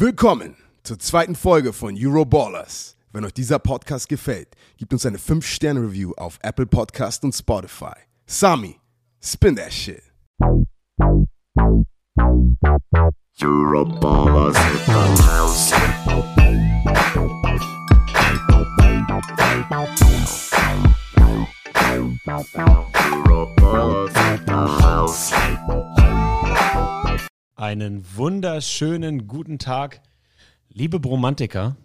Willkommen zur zweiten Folge von Euroballers. Wenn euch dieser Podcast gefällt, gebt uns eine 5-Sterne-Review auf Apple Podcast und Spotify. Sami, spin that shit. Euroballers in the. Euroballers in the house. Einen wunderschönen guten Tag, liebe Bromantiker.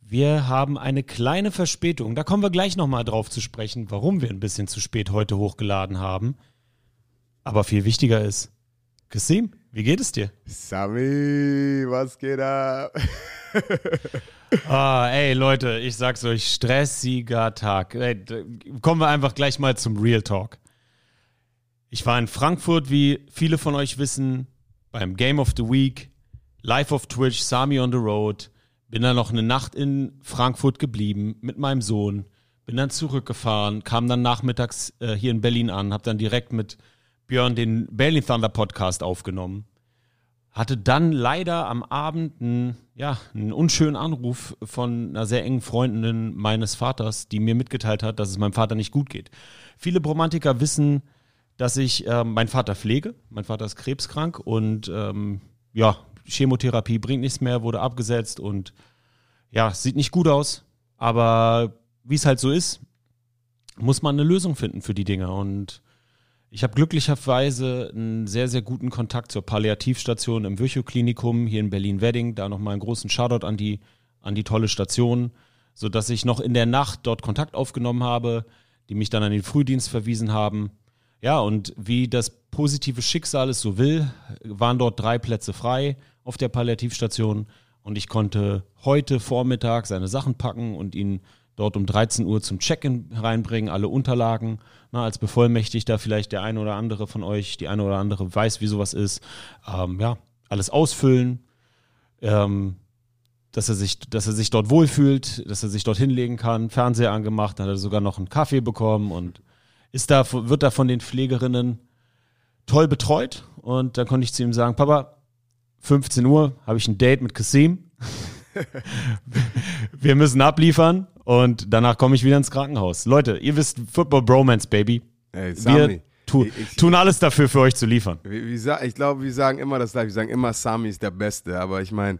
Wir haben eine kleine Verspätung. Da kommen wir gleich nochmal drauf zu sprechen, warum wir ein bisschen zu spät heute hochgeladen haben. Aber viel wichtiger ist, Kasim, wie geht es dir? Sami, was geht ab? Ah, ey Leute, ich sag's euch, stressiger Tag. Ey, kommen wir einfach gleich mal zum Real Talk. Ich war in Frankfurt, wie viele von euch wissen, beim Game of the Week, live auf Twitch, Sami on the Road. Bin dann noch eine Nacht in Frankfurt geblieben mit meinem Sohn. Bin dann zurückgefahren, kam dann nachmittags äh, hier in Berlin an, hab dann direkt mit Björn den Berlin Thunder Podcast aufgenommen hatte dann leider am Abend einen, ja, einen unschönen Anruf von einer sehr engen Freundin meines Vaters, die mir mitgeteilt hat, dass es meinem Vater nicht gut geht. Viele Bromantiker wissen, dass ich ähm, meinen Vater pflege. Mein Vater ist krebskrank und ähm, ja, Chemotherapie bringt nichts mehr, wurde abgesetzt und ja, sieht nicht gut aus. Aber wie es halt so ist, muss man eine Lösung finden für die Dinge. Und ich habe glücklicherweise einen sehr, sehr guten Kontakt zur Palliativstation im Virchow-Klinikum hier in Berlin-Wedding. Da nochmal einen großen Shoutout an die, an die tolle Station, sodass ich noch in der Nacht dort Kontakt aufgenommen habe, die mich dann an den Frühdienst verwiesen haben. Ja, und wie das positive Schicksal es so will, waren dort drei Plätze frei auf der Palliativstation und ich konnte heute Vormittag seine Sachen packen und ihn dort um 13 Uhr zum Check-in reinbringen, alle Unterlagen. Na, als Bevollmächtigter vielleicht der eine oder andere von euch, die eine oder andere weiß, wie sowas ist. Ähm, ja, alles ausfüllen, ähm, dass er sich, dass er sich dort wohlfühlt, dass er sich dort hinlegen kann, Fernseher angemacht, dann hat er sogar noch einen Kaffee bekommen und ist da, wird da von den Pflegerinnen toll betreut. Und dann konnte ich zu ihm sagen, Papa, 15 Uhr habe ich ein Date mit Kasim. Wir müssen abliefern und danach komme ich wieder ins Krankenhaus. Leute, ihr wisst, Football Bromance, Baby. Ey, Wir Sami, tu, ich- tun alles dafür, für euch zu liefern. wir, wir, sa- ich glaube, wir sagen immer das gleiche. Wir sagen immer, Sami ist der Beste. Aber ich meine,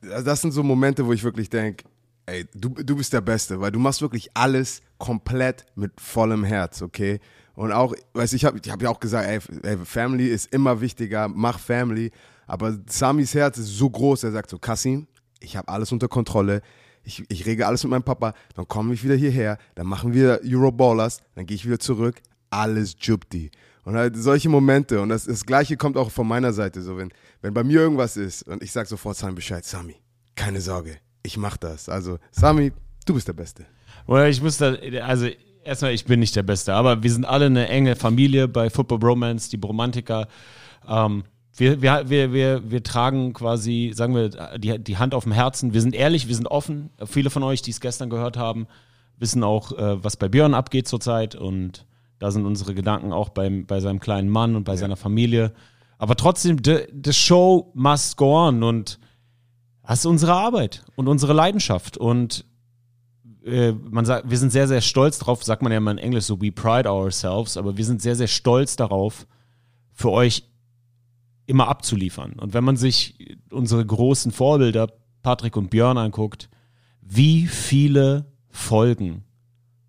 das sind so Momente, wo ich wirklich denke, ey, du, du bist der Beste, weil du machst wirklich alles komplett mit vollem Herz, okay? Und auch, weißt du, ich habe ich hab ja auch gesagt, ey, Family ist immer wichtiger, mach Family. Aber Samis Herz ist so groß, er sagt so, Kassim, ich habe alles unter Kontrolle. Ich, ich regel alles mit meinem Papa, dann komme ich wieder hierher, dann machen wir Euroballers, dann gehe ich wieder zurück, alles Jupti. Und halt solche Momente, und das, das Gleiche kommt auch von meiner Seite, so wenn, wenn bei mir irgendwas ist und ich sage sofort Sami Bescheid, Sami, keine Sorge, ich mach das. Also, Sami, du bist der Beste. Oder ich muss da, also erstmal, ich bin nicht der Beste, aber wir sind alle eine enge Familie bei Football Bromance, die Bromantiker. Ähm, wir, wir, wir, wir, wir tragen quasi, sagen wir, die, die Hand auf dem Herzen. Wir sind ehrlich, wir sind offen. Viele von euch, die es gestern gehört haben, wissen auch, äh, was bei Björn abgeht zurzeit. Und da sind unsere Gedanken auch beim, bei seinem kleinen Mann und bei seiner Familie. Aber trotzdem, the, the show must go on. Und das ist unsere Arbeit und unsere Leidenschaft. Und äh, man sagt, wir sind sehr, sehr stolz drauf, sagt man ja immer in Englisch so, we pride ourselves, aber wir sind sehr, sehr stolz darauf, für euch immer abzuliefern. Und wenn man sich unsere großen Vorbilder, Patrick und Björn, anguckt, wie viele Folgen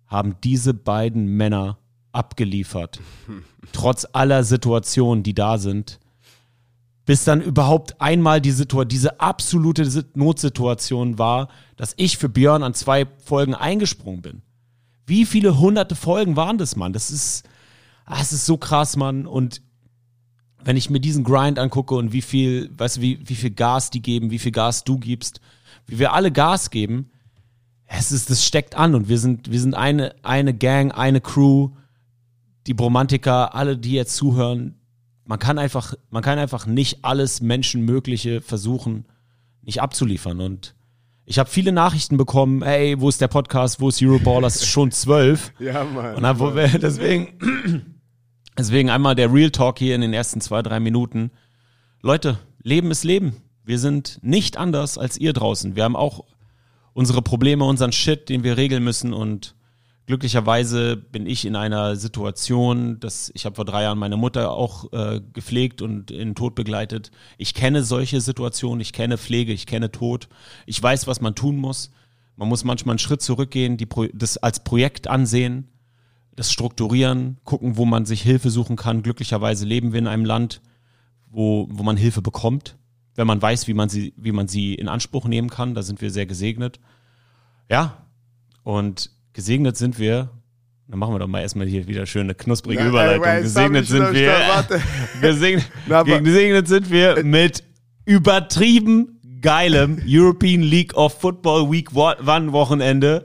haben diese beiden Männer abgeliefert, trotz aller Situationen, die da sind, bis dann überhaupt einmal die Situation, diese absolute Sit- Notsituation war, dass ich für Björn an zwei Folgen eingesprungen bin. Wie viele hunderte Folgen waren das, Mann? Das ist, ah, es ist so krass, Mann. Und wenn ich mir diesen Grind angucke und wie viel, weißt du, wie, wie viel Gas die geben, wie viel Gas du gibst, wie wir alle Gas geben, es ist, das steckt an und wir sind, wir sind eine, eine Gang, eine Crew, die Bromantiker, alle, die jetzt zuhören, man kann einfach, man kann einfach nicht alles Menschenmögliche versuchen, nicht abzuliefern. Und ich habe viele Nachrichten bekommen, ey, wo ist der Podcast, wo ist Euroballers, schon zwölf. Ja, Mann. Und dann, wo deswegen, deswegen einmal der Real Talk hier in den ersten zwei, drei Minuten. Leute, Leben ist Leben. Wir sind nicht anders als ihr draußen. Wir haben auch unsere Probleme, unseren Shit, den wir regeln müssen und glücklicherweise bin ich in einer Situation, dass ich habe vor drei Jahren meine Mutter auch äh, gepflegt und in Tod begleitet. Ich kenne solche Situationen, ich kenne Pflege, ich kenne Tod. Ich weiß, was man tun muss. Man muss manchmal einen Schritt zurückgehen, die Pro das als Projekt ansehen, das strukturieren, gucken, wo man sich Hilfe suchen kann. Glücklicherweise leben wir in einem Land, wo, wo man Hilfe bekommt, wenn man weiß, wie man sie, wie man sie in Anspruch nehmen kann. Da sind wir sehr gesegnet. Ja, und gesegnet sind wir. Dann machen wir doch mal erstmal hier wieder schöne knusprige Nein, Überleitung. ey, gesegnet sind wir. Gesegnet, Na, gesegnet sind wir mit übertrieben geilem European League of Football Week One Wochenende.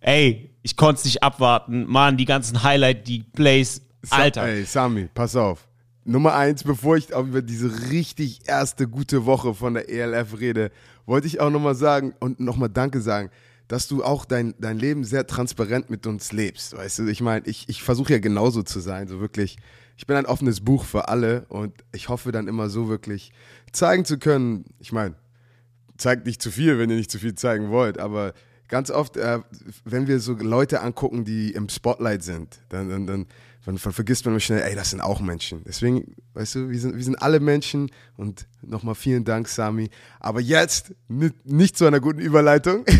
Ey, ich konnte es nicht abwarten. Mann, die ganzen Highlight, die Plays. Alter. Ey, Sami, pass auf. Nummer eins, bevor ich auch über diese richtig erste gute Woche von der ELF rede, wollte ich auch nochmal sagen und nochmal Danke sagen, dass du auch dein, dein Leben sehr transparent mit uns lebst. Weißt du, ich meine, ich, ich versuche ja genauso zu sein, so wirklich. Ich bin ein offenes Buch für alle und ich hoffe dann immer so wirklich zeigen zu können. Ich meine, zeigt nicht zu viel, wenn ihr nicht zu viel zeigen wollt, aber ganz oft, äh, wenn wir so Leute angucken, die im Spotlight sind, dann, dann, dann, dann, ver- vergisst man immer schnell, ey, das sind auch Menschen. Deswegen, weißt du, wir sind, wir sind alle Menschen und nochmal vielen Dank, Sami. Aber jetzt nicht zu einer guten Überleitung.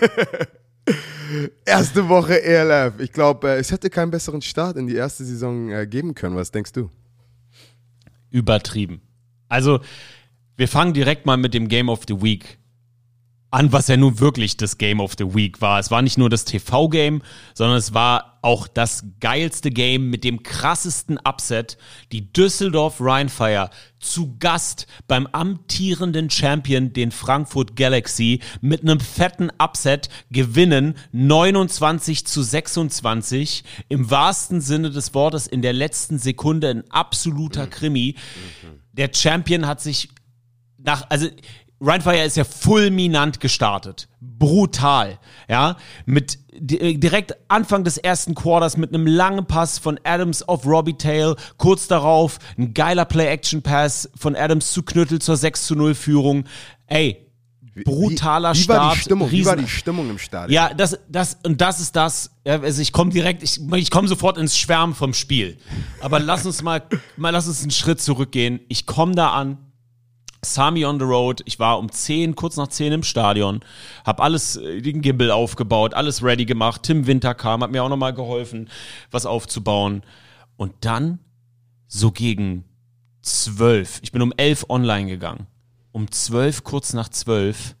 Erste Woche ELF. Ich glaube, äh, es hätte keinen besseren Start in die erste Saison äh, geben können. Was denkst du? übertrieben. Also, wir fangen direkt mal mit dem Game of the Week an, was ja nun wirklich das Game of the Week war. Es war nicht nur das TV-Game, sondern es war auch das geilste Game mit dem krassesten Upset. Die Düsseldorf Rheinfire zu Gast beim amtierenden Champion, den Frankfurt Galaxy, mit einem fetten Upset gewinnen 29 zu 26. Im wahrsten Sinne des Wortes in der letzten Sekunde ein absoluter Krimi. Der Champion hat sich nach, also Rheinfire ist ja fulminant gestartet. Brutal. Ja, mit di- direkt Anfang des ersten Quarters mit einem langen Pass von Adams auf Robbie Tail. Kurz darauf ein geiler Play-Action-Pass von Adams zu Knüttel zur 6 zu 0 Führung. Ey, brutaler wie, wie Start. War die Stimmung? Wie war die Stimmung im Stadion? ja, das, das, und das ist das. Also ich komme direkt, ich, ich komme sofort ins Schwärmen vom Spiel. Aber lass uns mal, mal lass uns einen Schritt zurückgehen. Ich komme da an. Sami on the Road. Ich war um 10, kurz nach 10 im Stadion, hab alles, äh, den Gimbal aufgebaut, alles ready gemacht. Tim Winter kam, hat mir auch nochmal geholfen, was aufzubauen. Und dann, so gegen 12, ich bin um 11 online gegangen. Um 12, kurz nach 12,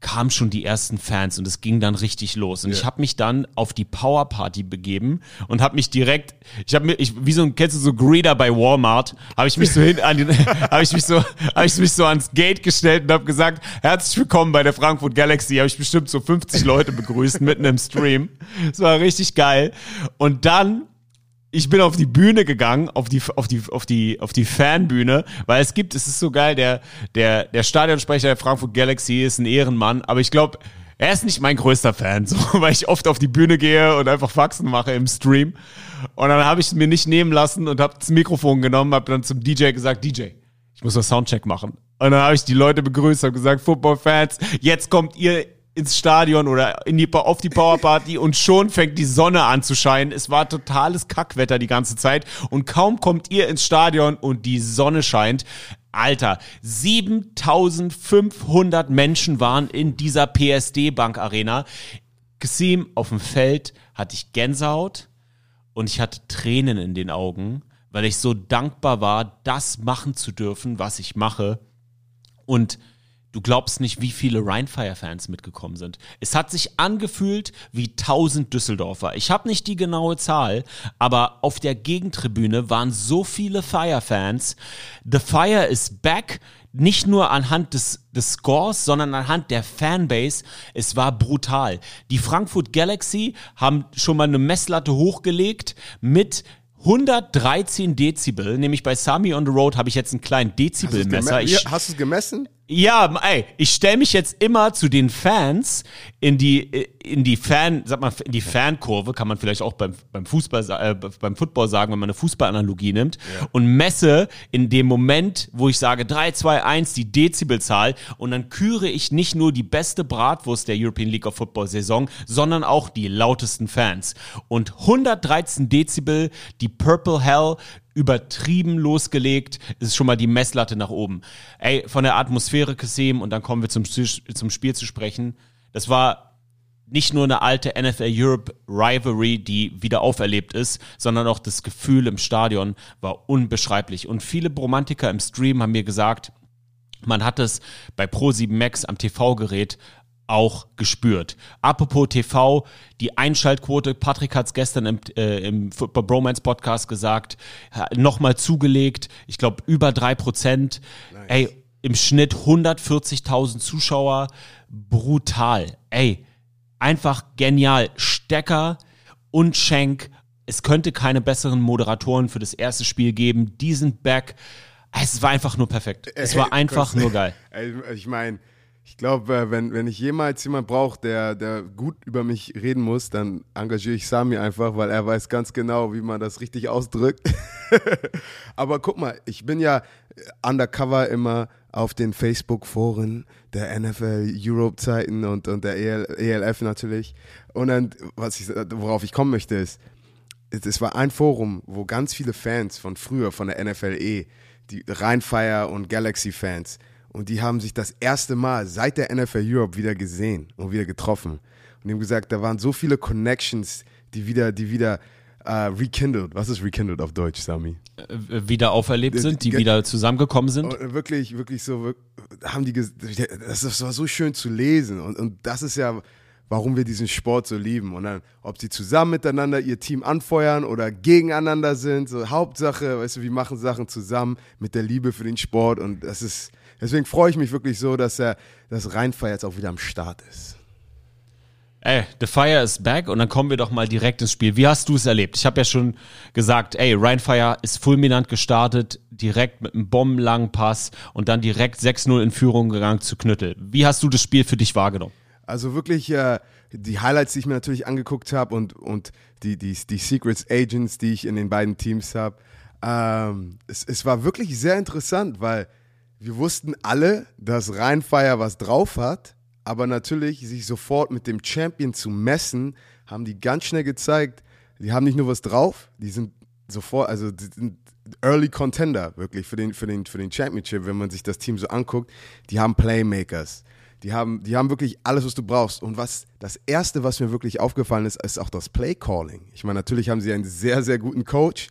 kamen schon die ersten Fans und es ging dann richtig los. Und ich habe mich dann auf die Power Party begeben und habe mich direkt, ich habe mir, ich, wie so ein, kennst du so Greeter bei Walmart, habe ich mich so hin, an habe ich mich so, habe ich mich so ans Gate gestellt und habe gesagt, herzlich willkommen bei der Frankfurt Galaxy. Habe ich bestimmt so 50 Leute begrüßt mitten im Stream. Es war richtig geil. Und dann ich bin auf die Bühne gegangen, auf die, auf die, auf die, auf die Fanbühne, weil es gibt, es ist so geil, der, der, der Stadionsprecher der Frankfurt Galaxy ist ein Ehrenmann, aber ich glaube, er ist nicht mein größter Fan, so, weil ich oft auf die Bühne gehe und einfach Faxen mache im Stream. Und dann habe ich es mir nicht nehmen lassen und habe das Mikrofon genommen, habe dann zum DJ gesagt, DJ, ich muss noch Soundcheck machen. Und dann habe ich die Leute begrüßt, habe gesagt, Football-Fans, jetzt kommt ihr ins Stadion oder in die, auf die Powerparty und schon fängt die Sonne an zu scheinen. Es war totales Kackwetter die ganze Zeit und kaum kommt ihr ins Stadion und die Sonne scheint. Alter, 7500 Menschen waren in dieser PSD Bank Arena. Gesim auf dem Feld hatte ich Gänsehaut und ich hatte Tränen in den Augen, weil ich so dankbar war, das machen zu dürfen, was ich mache. Und du glaubst nicht, wie viele Rheinfire-Fans mitgekommen sind. Es hat sich angefühlt wie 1000 Düsseldorfer. Ich habe nicht die genaue Zahl, aber auf der Gegentribüne waren so viele Fire-Fans. The Fire is back. Nicht nur anhand des, des Scores, sondern anhand der Fanbase. Es war brutal. Die Frankfurt Galaxy haben schon mal eine Messlatte hochgelegt mit 113 Dezibel, nämlich bei Sami on the Road habe ich jetzt einen kleinen Dezibelmesser. Hast du es gemessen? Ja, ey, ich stelle mich jetzt immer zu den Fans in die, in die Fan, sag mal, in die Fankurve kann man vielleicht auch beim, beim Fußball, äh, beim Football sagen, wenn man eine Fußballanalogie nimmt und messe in dem Moment, wo ich sage 3, 2, 1 die Dezibelzahl und dann küre ich nicht nur die beste Bratwurst der European League of Football Saison, sondern auch die lautesten Fans. Und 113 Dezibel, die Purple Hell übertrieben losgelegt, ist schon mal die Messlatte nach oben. Ey, von der Atmosphäre Kasim und dann kommen wir zum, zum Spiel zu sprechen. Das war nicht nur eine alte NFL Europe Rivalry, die wieder auferlebt ist, sondern auch das Gefühl im Stadion war unbeschreiblich. Und viele Bromantiker im Stream haben mir gesagt, man hat es bei Pro7 Max am TV-Gerät auch gespürt. Apropos TV, die Einschaltquote, Patrick hat es gestern im, äh, im Football Bromance Podcast gesagt, nochmal zugelegt, ich glaube über drei Prozent. Ey, im Schnitt 140.000 Zuschauer, brutal. Ey, einfach genial. Stecker und Schenk. Es könnte keine besseren Moderatoren für das erste Spiel geben. Die sind back. Es war einfach nur perfekt. Es war einfach nur geil. Ey, Ich meine, ich glaube, wenn, wenn ich jemals jemand brauche, der, der gut über mich reden muss, dann engagiere ich Sami einfach, weil er weiß ganz genau, wie man das richtig ausdrückt. Aber guck mal, ich bin ja undercover immer auf den Facebook-Foren der NFL Europe-Zeiten und, und der EL, ELF natürlich. Und dann, was ich, worauf ich kommen möchte, ist, es, es war ein Forum, wo ganz viele Fans von früher, von der NFLE, die Rheinfire und Galaxy-Fans, und die haben sich das erste Mal seit der NFL Europe wieder gesehen und wieder getroffen. Und die haben gesagt, da waren so viele Connections, die wieder, die wieder äh, rekindled. Was ist rekindled auf Deutsch, Sami? Äh, Wieder auferlebt sind, die wieder zusammengekommen sind. Und wirklich, wirklich so, haben die, das war so schön zu lesen. Und, und das ist ja, warum wir diesen Sport so lieben. Und dann, ob sie zusammen miteinander ihr Team anfeuern oder gegeneinander sind, so Hauptsache, weißt du, wir machen Sachen zusammen mit der Liebe für den Sport. Und das ist, deswegen freue ich mich wirklich so, dass er, dass Rheinfeier jetzt auch wieder am Start ist. Ey, The Fire is back und dann kommen wir doch mal direkt ins Spiel. Wie hast du es erlebt? Ich habe ja schon gesagt, ey, Ryan Fire ist fulminant gestartet, direkt mit einem bombenlangen Pass und dann direkt 6-0 in Führung gegangen zu Knüttel. Wie hast du das Spiel für dich wahrgenommen? Also wirklich äh, die Highlights, die ich mir natürlich angeguckt habe und, und die, die, die Secrets Agents, die ich in den beiden Teams habe. Ähm, es, es war wirklich sehr interessant, weil wir wussten alle, dass Rheinfire was drauf hat, aber natürlich sich sofort mit dem Champion zu messen, haben die ganz schnell gezeigt, die haben nicht nur was drauf, die sind sofort, also die sind Early Contender wirklich für den, für den, für den Championship, wenn man sich das Team so anguckt. Die haben Playmakers. Die haben, die haben wirklich alles, was du brauchst. Und was das Erste, was mir wirklich aufgefallen ist, ist auch das Play-Calling. Ich meine, natürlich haben sie einen sehr, sehr guten Coach.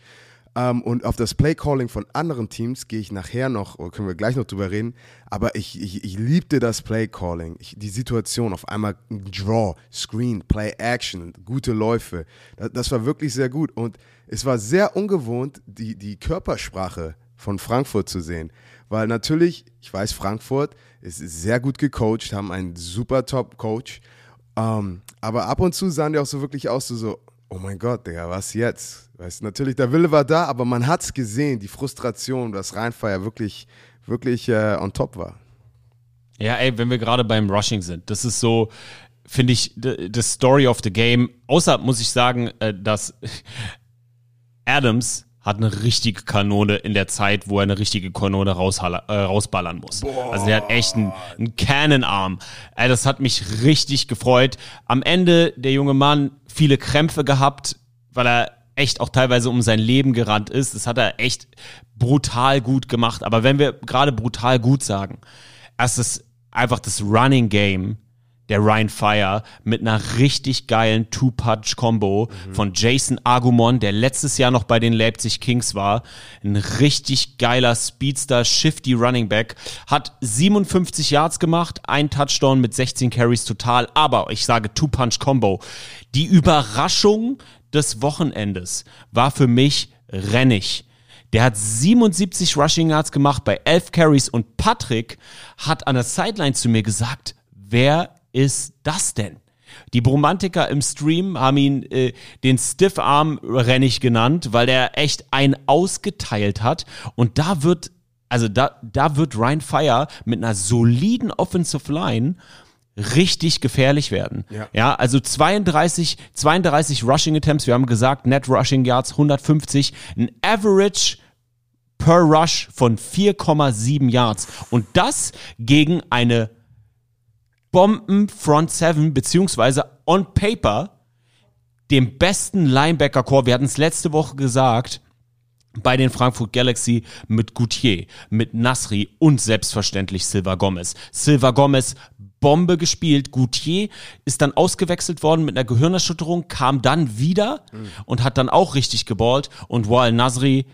Ähm, und auf das Play-Calling von anderen Teams gehe ich nachher noch, können wir gleich noch drüber reden. Aber ich, ich, ich liebte das Play-Calling. Die Situation, auf einmal ein Draw, Screen, Play-Action, gute Läufe. Das, das war wirklich sehr gut. Und es war sehr ungewohnt, die, die Körpersprache von Frankfurt zu sehen. Weil natürlich, ich weiß, Frankfurt ist sehr gut gecoacht, haben einen super Top-Coach. Ähm, aber ab und zu sahen die auch so wirklich aus, so, so oh mein Gott, Digga, was jetzt? Weißt, natürlich, der Wille war da, aber man hat es gesehen, die Frustration, dass Rheinfeier wirklich, wirklich äh, on top war. Ja, ey, wenn wir gerade beim Rushing sind, das ist so, finde ich, the, the Story of the Game. Außer muss ich sagen, äh, dass Adams hat eine richtige Kanone in der Zeit, wo er eine richtige Kanone äh, rausballern muss. Also der hat echt einen, einen Cannonarm. Ey, das hat mich richtig gefreut. Am Ende der junge Mann viele Krämpfe gehabt, weil er echt auch teilweise um sein Leben gerannt ist. Das hat er echt brutal gut gemacht. Aber wenn wir gerade brutal gut sagen, es ist einfach das Running Game der Ryan Fire mit einer richtig geilen Two-Punch-Combo von Jason Agumon, der letztes Jahr noch bei den Leipzig Kings war. Ein richtig geiler Speedster, shifty Running Back. Hat 57 Yards gemacht, ein Touchdown mit 16 Carries total. Aber ich sage Two-Punch-Combo. Die Überraschung des Wochenendes war für mich Rennig. Der hat 77 Rushing Yards gemacht bei 11 Carries und Patrick hat an der Sideline zu mir gesagt, wer ist das denn? Die Bromantiker im Stream haben ihn äh, den Stiffarm Rennig genannt, weil der echt einen ausgeteilt hat und da wird also da, da wird Ryan Fire mit einer soliden Offensive Line richtig gefährlich werden. Ja. ja, also 32, 32 Rushing Attempts, wir haben gesagt, Net Rushing Yards 150, ein Average per Rush von 4,7 Yards. Und das gegen eine Bomben Front Seven, beziehungsweise on paper dem besten Linebacker-Core. Wir hatten es letzte Woche gesagt, bei den Frankfurt Galaxy mit Goutier, mit Nasri und selbstverständlich Silva Gomez. Silva Gomez Bombe gespielt. Goutier ist dann ausgewechselt worden mit einer Gehirnerschütterung, kam dann wieder und hat dann auch richtig geballt. Und Wal Nasri,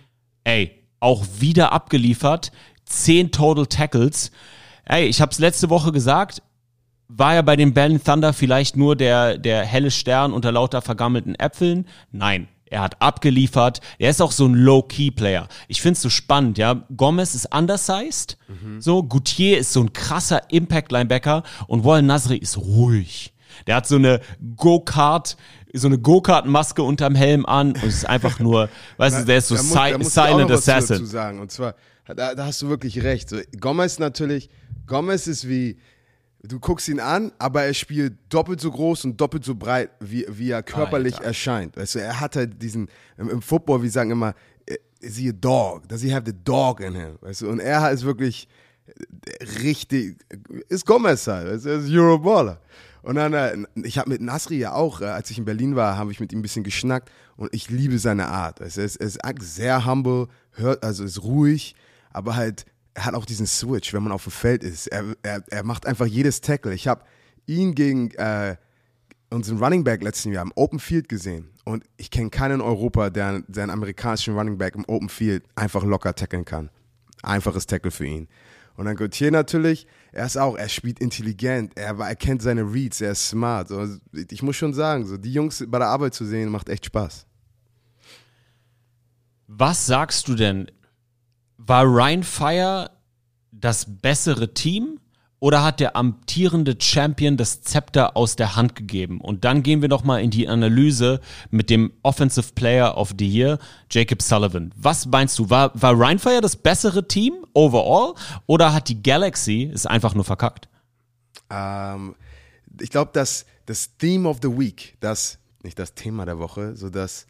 ey, auch wieder abgeliefert. Zehn Total Tackles. Ey, ich habe es letzte Woche gesagt, war er bei den Berlin Thunder vielleicht nur der, der helle Stern unter lauter vergammelten Äpfeln? Nein. Er hat abgeliefert. Er ist auch so ein Low-Key-Player. Ich find's so spannend, ja. Gomez ist undersized. So, Goutier ist so ein krasser Impact-Linebacker und Wal Nasri ist ruhig. Der hat so eine Go-Kart, so eine Go-Kart-Maske unterm Helm an und ist einfach nur, weißt du, der ist so Da muss- si da Silent Assassin. Dazu sagen. Und zwar, da, da hast du wirklich recht. So, Gomez natürlich, Gomez ist wie, du guckst ihn an, aber er spielt doppelt so groß und doppelt so breit, wie, wie er körperlich Alter. erscheint. Weißt du, er hat halt diesen, im, im Football, wir sagen immer, äh, is he a dog? Does he have the dog in him? Weißt du, und er ist wirklich äh, richtig, ist Gomez halt, weißt du, er ist Euroballer. Und dann, äh, ich habe mit Nasri ja auch, äh, als ich in Berlin war, habe ich mit ihm ein bisschen geschnackt und ich liebe seine Art. Weißt du, er, ist, er ist sehr humble, hört, also ist ruhig, aber halt, hat auch diesen Switch, wenn man auf dem Feld ist. Er, er, er macht einfach jedes Tackle. Ich habe ihn gegen äh, unseren Running Back letzten Jahr im Open Field gesehen. Und ich kenne keinen in Europa, der seinen amerikanischen Running Back im Open Field einfach locker tackeln kann. Einfaches Tackle für ihn. Und dann Gauthier natürlich, er ist auch, er spielt intelligent, er, er kennt seine Reads, er ist smart. So, ich muss schon sagen, so, die Jungs bei der Arbeit zu sehen, macht echt Spaß. Was sagst du denn? War Ryan Fire das bessere Team oder hat der amtierende Champion das Zepter aus der Hand gegeben? Und dann gehen wir noch mal in die Analyse mit dem Offensive Player of the Year, Jacob Sullivan. Was meinst du? War, war Ryan Fire das bessere Team overall oder hat die Galaxy es einfach nur verkackt? Ähm, ich glaube, dass das Theme of the Week, das, nicht das Thema der Woche, so das,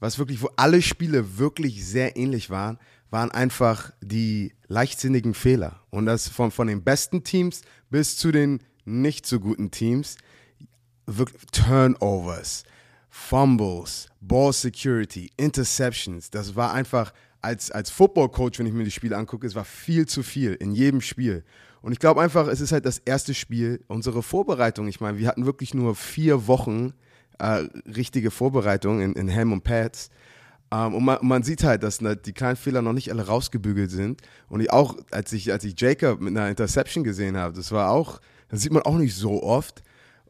was wirklich, wo alle Spiele wirklich sehr ähnlich waren, waren einfach die leichtsinnigen Fehler. Und das von, von den besten Teams bis zu den nicht so guten Teams, Turnovers, Fumbles, Ball Security, Interceptions, das war einfach als, als Football-Coach, wenn ich mir die Spiele angucke, es war viel zu viel in jedem Spiel. Und ich glaube einfach, es ist halt das erste Spiel, unsere Vorbereitung. Ich meine, wir hatten wirklich nur vier Wochen äh, richtige Vorbereitung in, in Helm und Pads. Ähm, und, man, man sieht halt, dass ne, die kleinen Fehler noch nicht alle rausgebügelt sind. Und ich auch, als ich, als ich Jacob mit einer Interception gesehen habe, das war auch, das sieht man auch nicht so oft.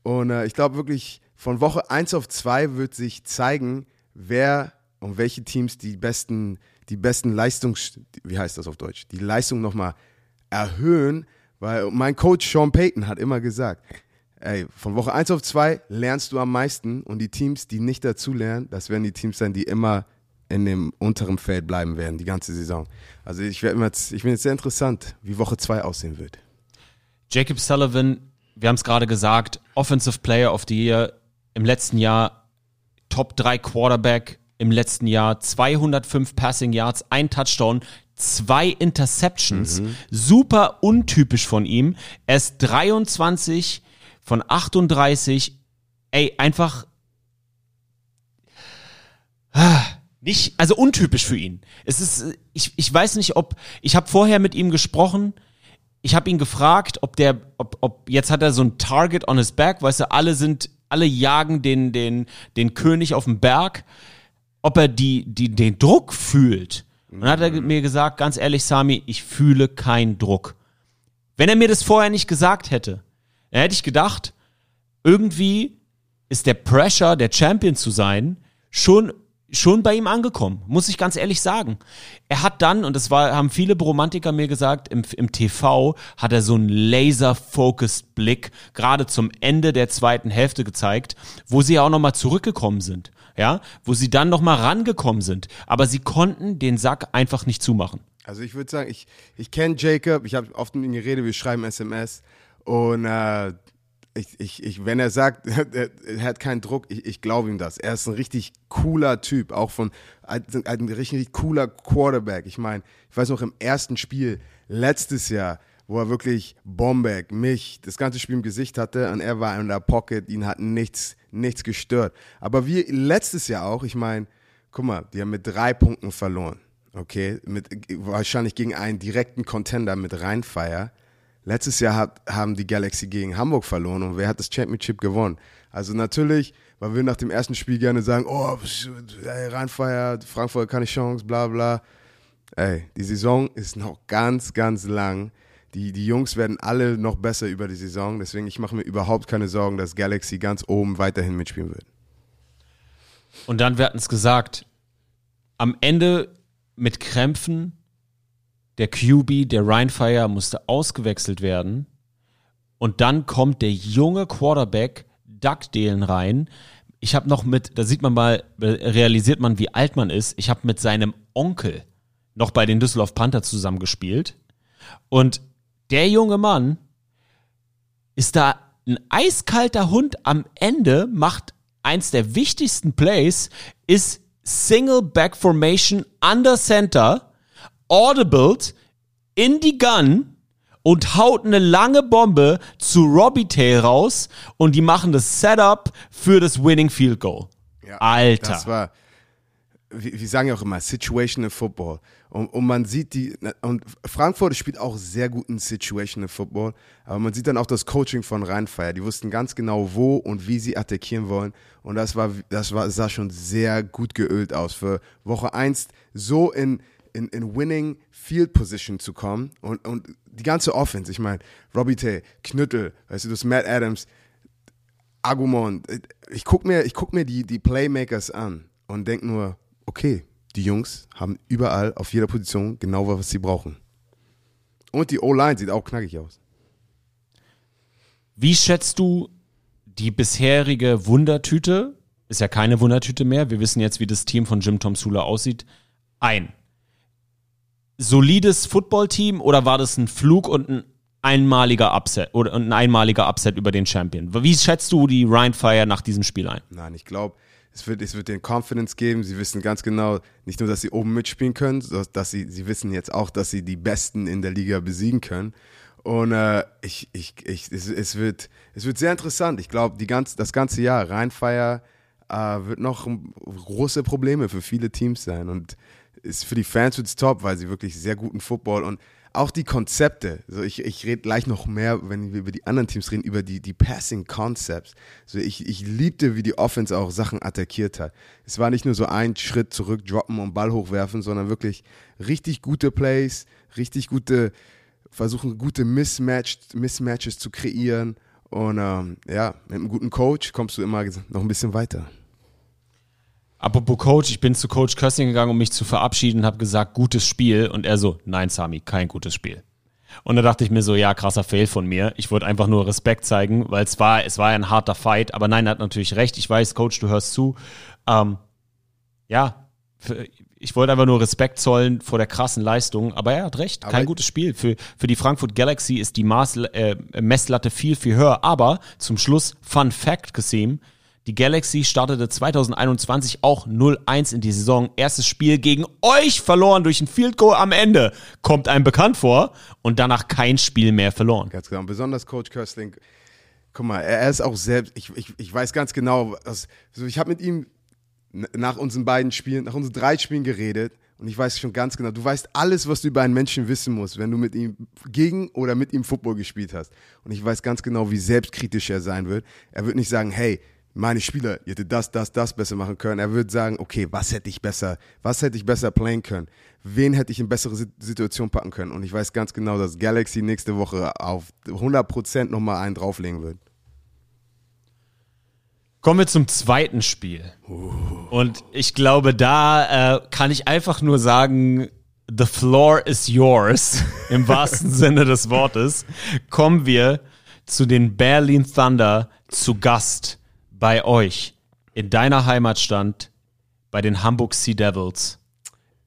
Und äh, ich glaube wirklich, von Woche 1 auf 2 wird sich zeigen, wer und welche Teams die besten, die besten Leistungs, wie heißt das auf Deutsch, die Leistung nochmal erhöhen, weil mein Coach Sean Payton hat immer gesagt, ey, von Woche 1 auf 2 lernst du am meisten und die Teams, die nicht dazu lernen, das werden die Teams sein, die immer in dem unteren Feld bleiben werden, die ganze Saison. Also ich werde jetzt, ich bin jetzt sehr interessant, wie Woche 2 aussehen wird. Jacob Sullivan, wir haben es gerade gesagt, Offensive Player of the Year im letzten Jahr, Top 3 Quarterback im letzten Jahr, 205 Passing Yards, ein Touchdown, zwei Interceptions. Super untypisch von ihm. Er ist 23 von 38. Ey, einfach nicht, also untypisch für ihn. Es ist, ich, ich weiß nicht, ob, ich habe vorher mit ihm gesprochen, ich habe ihn gefragt, ob der, ob, ob, jetzt hat er so ein Target on his back, weißt du, alle sind, alle jagen den, den, den König auf dem Berg, ob er die, die, den Druck fühlt. Und dann hat er mir gesagt, ganz ehrlich, Sami, ich fühle keinen Druck. Wenn er mir das vorher nicht gesagt hätte, dann hätte ich gedacht, irgendwie ist der Pressure, der Champion zu sein, schon schon bei ihm angekommen, muss ich ganz ehrlich sagen. Er hat dann, und das war, haben viele Bromantiker mir gesagt, im, im TV hat er so einen laser-focused Blick gerade zum Ende der zweiten Hälfte gezeigt, wo sie ja auch nochmal zurückgekommen sind, ja, wo sie dann nochmal rangekommen sind, aber sie konnten den Sack einfach nicht zumachen. Also ich würde sagen, ich, ich kenne Jacob, ich habe oft mit ihm geredet, wir schreiben SMS und äh, ich, ich, ich, wenn er sagt, er, hat keinen Druck, ich, ich glaube ihm das. Er ist ein richtig cooler Typ, auch von ein, ein richtig cooler Quarterback. Ich meine, ich weiß noch im ersten Spiel letztes Jahr, wo er wirklich Bombeck, mich, das ganze Spiel im Gesicht hatte und er war in der Pocket, ihn hat nichts, nichts gestört. Aber wie letztes Jahr auch, ich meine, guck mal, die haben mit drei Punkten verloren. Okay, mit, wahrscheinlich gegen einen direkten Contender mit Rheinfeier. Letztes Jahr hat, haben die Galaxy gegen Hamburg verloren und wer hat das Championship gewonnen? Also natürlich, weil wir nach dem ersten Spiel gerne sagen, oh, ey, Rheinfeier, Frankfurt keine Chance, bla bla. Ey, die Saison ist noch ganz, ganz lang. Die, die Jungs werden alle noch besser über die Saison, deswegen ich mache mir überhaupt keine Sorgen, dass Galaxy ganz oben weiterhin mitspielen wird. Und dann, wir hatten es gesagt, am Ende mit Krämpfen, der QB, der Rheinfire, musste ausgewechselt werden. Und dann kommt der junge Quarterback Duckdalen rein. Ich habe noch mit, da sieht man mal, realisiert man, wie alt man ist. Ich habe mit seinem Onkel noch bei den Düsseldorf Panther zusammengespielt. Und der junge Mann ist da ein eiskalter Hund am Ende, macht eins der wichtigsten Plays, ist Single Back Formation under Center, audibled in die Gun und haut eine lange Bombe zu Robbie Tail raus und die machen das Setup für das Winning Field Goal. Ja, Alter. Das war, wir, wir sagen ja auch immer, Situational Football. Und, und man sieht die, und Frankfurt spielt auch sehr guten Situational Football, aber man sieht dann auch das Coaching von Rheinfeier. Die wussten ganz genau, wo und wie sie attackieren wollen. Und das war, das war, sah schon sehr gut geölt aus. Für Woche 1 so in, in, in Winning Field Position zu kommen und, und die ganze Offense, ich meine, Robbie Tay, Knüttel, weißt du, das Matt Adams, Agumon, ich guck mir, ich guck mir die, die Playmakers an und denk nur, okay, die Jungs haben überall auf jeder Position genau was sie brauchen. Und die O-Line sieht auch knackig aus. Wie schätzt du die bisherige Wundertüte, ist ja keine Wundertüte mehr, wir wissen jetzt, wie das Team von Jim Tom Sula aussieht, ein? Solides Footballteam oder war das ein Flug und ein einmaliger Upset oder ein einmaliger Upset über den Champion? Wie schätzt du die Ryan Fire nach diesem Spiel ein? Nein, ich glaube, es wird, es wird den Confidence geben. Sie wissen ganz genau, nicht nur, dass sie oben mitspielen können, sondern dass sie, sie wissen jetzt auch, dass sie die Besten in der Liga besiegen können. Und äh, ich, ich, ich, es, es, wird, es wird sehr interessant. Ich glaube, ganz, das ganze Jahr, Rheinfeier äh, wird noch große Probleme für viele Teams sein. Und ist für die Fans wird es top, weil sie wirklich sehr guten Football und auch die Konzepte, also ich, ich rede gleich noch mehr, wenn wir über die anderen Teams reden, über die, die Passing Concepts. Also ich, ich liebte, wie die Offense auch Sachen attackiert hat. Es war nicht nur so ein Schritt zurück, droppen und Ball hochwerfen, sondern wirklich richtig gute Plays, richtig gute, versuchen gute Mismatch, Mismatches zu kreieren. Und ähm, ja, mit einem guten Coach kommst du immer noch ein bisschen weiter. Apropos Coach, ich bin zu Coach Kössing gegangen, um mich zu verabschieden, habe gesagt, gutes Spiel. Und er so, nein, Sami, kein gutes Spiel. Und da dachte ich mir so, ja, krasser Fail von mir. Ich wollte einfach nur Respekt zeigen, weil es war, es war ein harter Fight. Aber nein, er hat natürlich recht. Ich weiß, Coach, du hörst zu. Ähm, ja, für, ich wollte einfach nur Respekt zollen vor der krassen Leistung. Aber er hat recht, kein gutes Spiel. Für, für die Frankfurt Galaxy ist die Maß, äh, Messlatte viel, viel höher. Aber zum Schluss, Fun Fact, Kasim, die Galaxy startete 2021 auch 0-1 in die Saison. Erstes Spiel gegen euch verloren durch ein Field Goal am Ende. Kommt einem bekannt vor und danach kein Spiel mehr verloren. Ganz genau. Besonders Coach Köstling. Guck mal, er ist auch selbst, ich, ich, ich weiß ganz genau, also ich habe mit ihm nach unseren beiden Spielen, nach unseren drei Spielen geredet und ich weiß schon ganz genau, du weißt alles, was du über einen Menschen wissen musst, wenn du mit ihm gegen oder mit ihm Football gespielt hast. Und ich weiß ganz genau, wie selbstkritisch er sein wird. Er wird nicht sagen, hey, meine Spieler, ihr hättet das, das, das besser machen können. Er würde sagen, okay, was hätte ich besser, was hätte ich besser playen können? Wen hätte ich in bessere Situation packen können? Und ich weiß ganz genau, dass Galaxy nächste Woche auf 100% nochmal einen drauflegen wird. Kommen wir zum zweiten Spiel. Und ich glaube, da äh, kann ich einfach nur sagen, the floor is yours, im wahrsten Sinne des Wortes. Kommen wir zu den Berlin Thunder zu Gast bei euch in deiner Heimatstadt bei den Hamburg Sea Devils.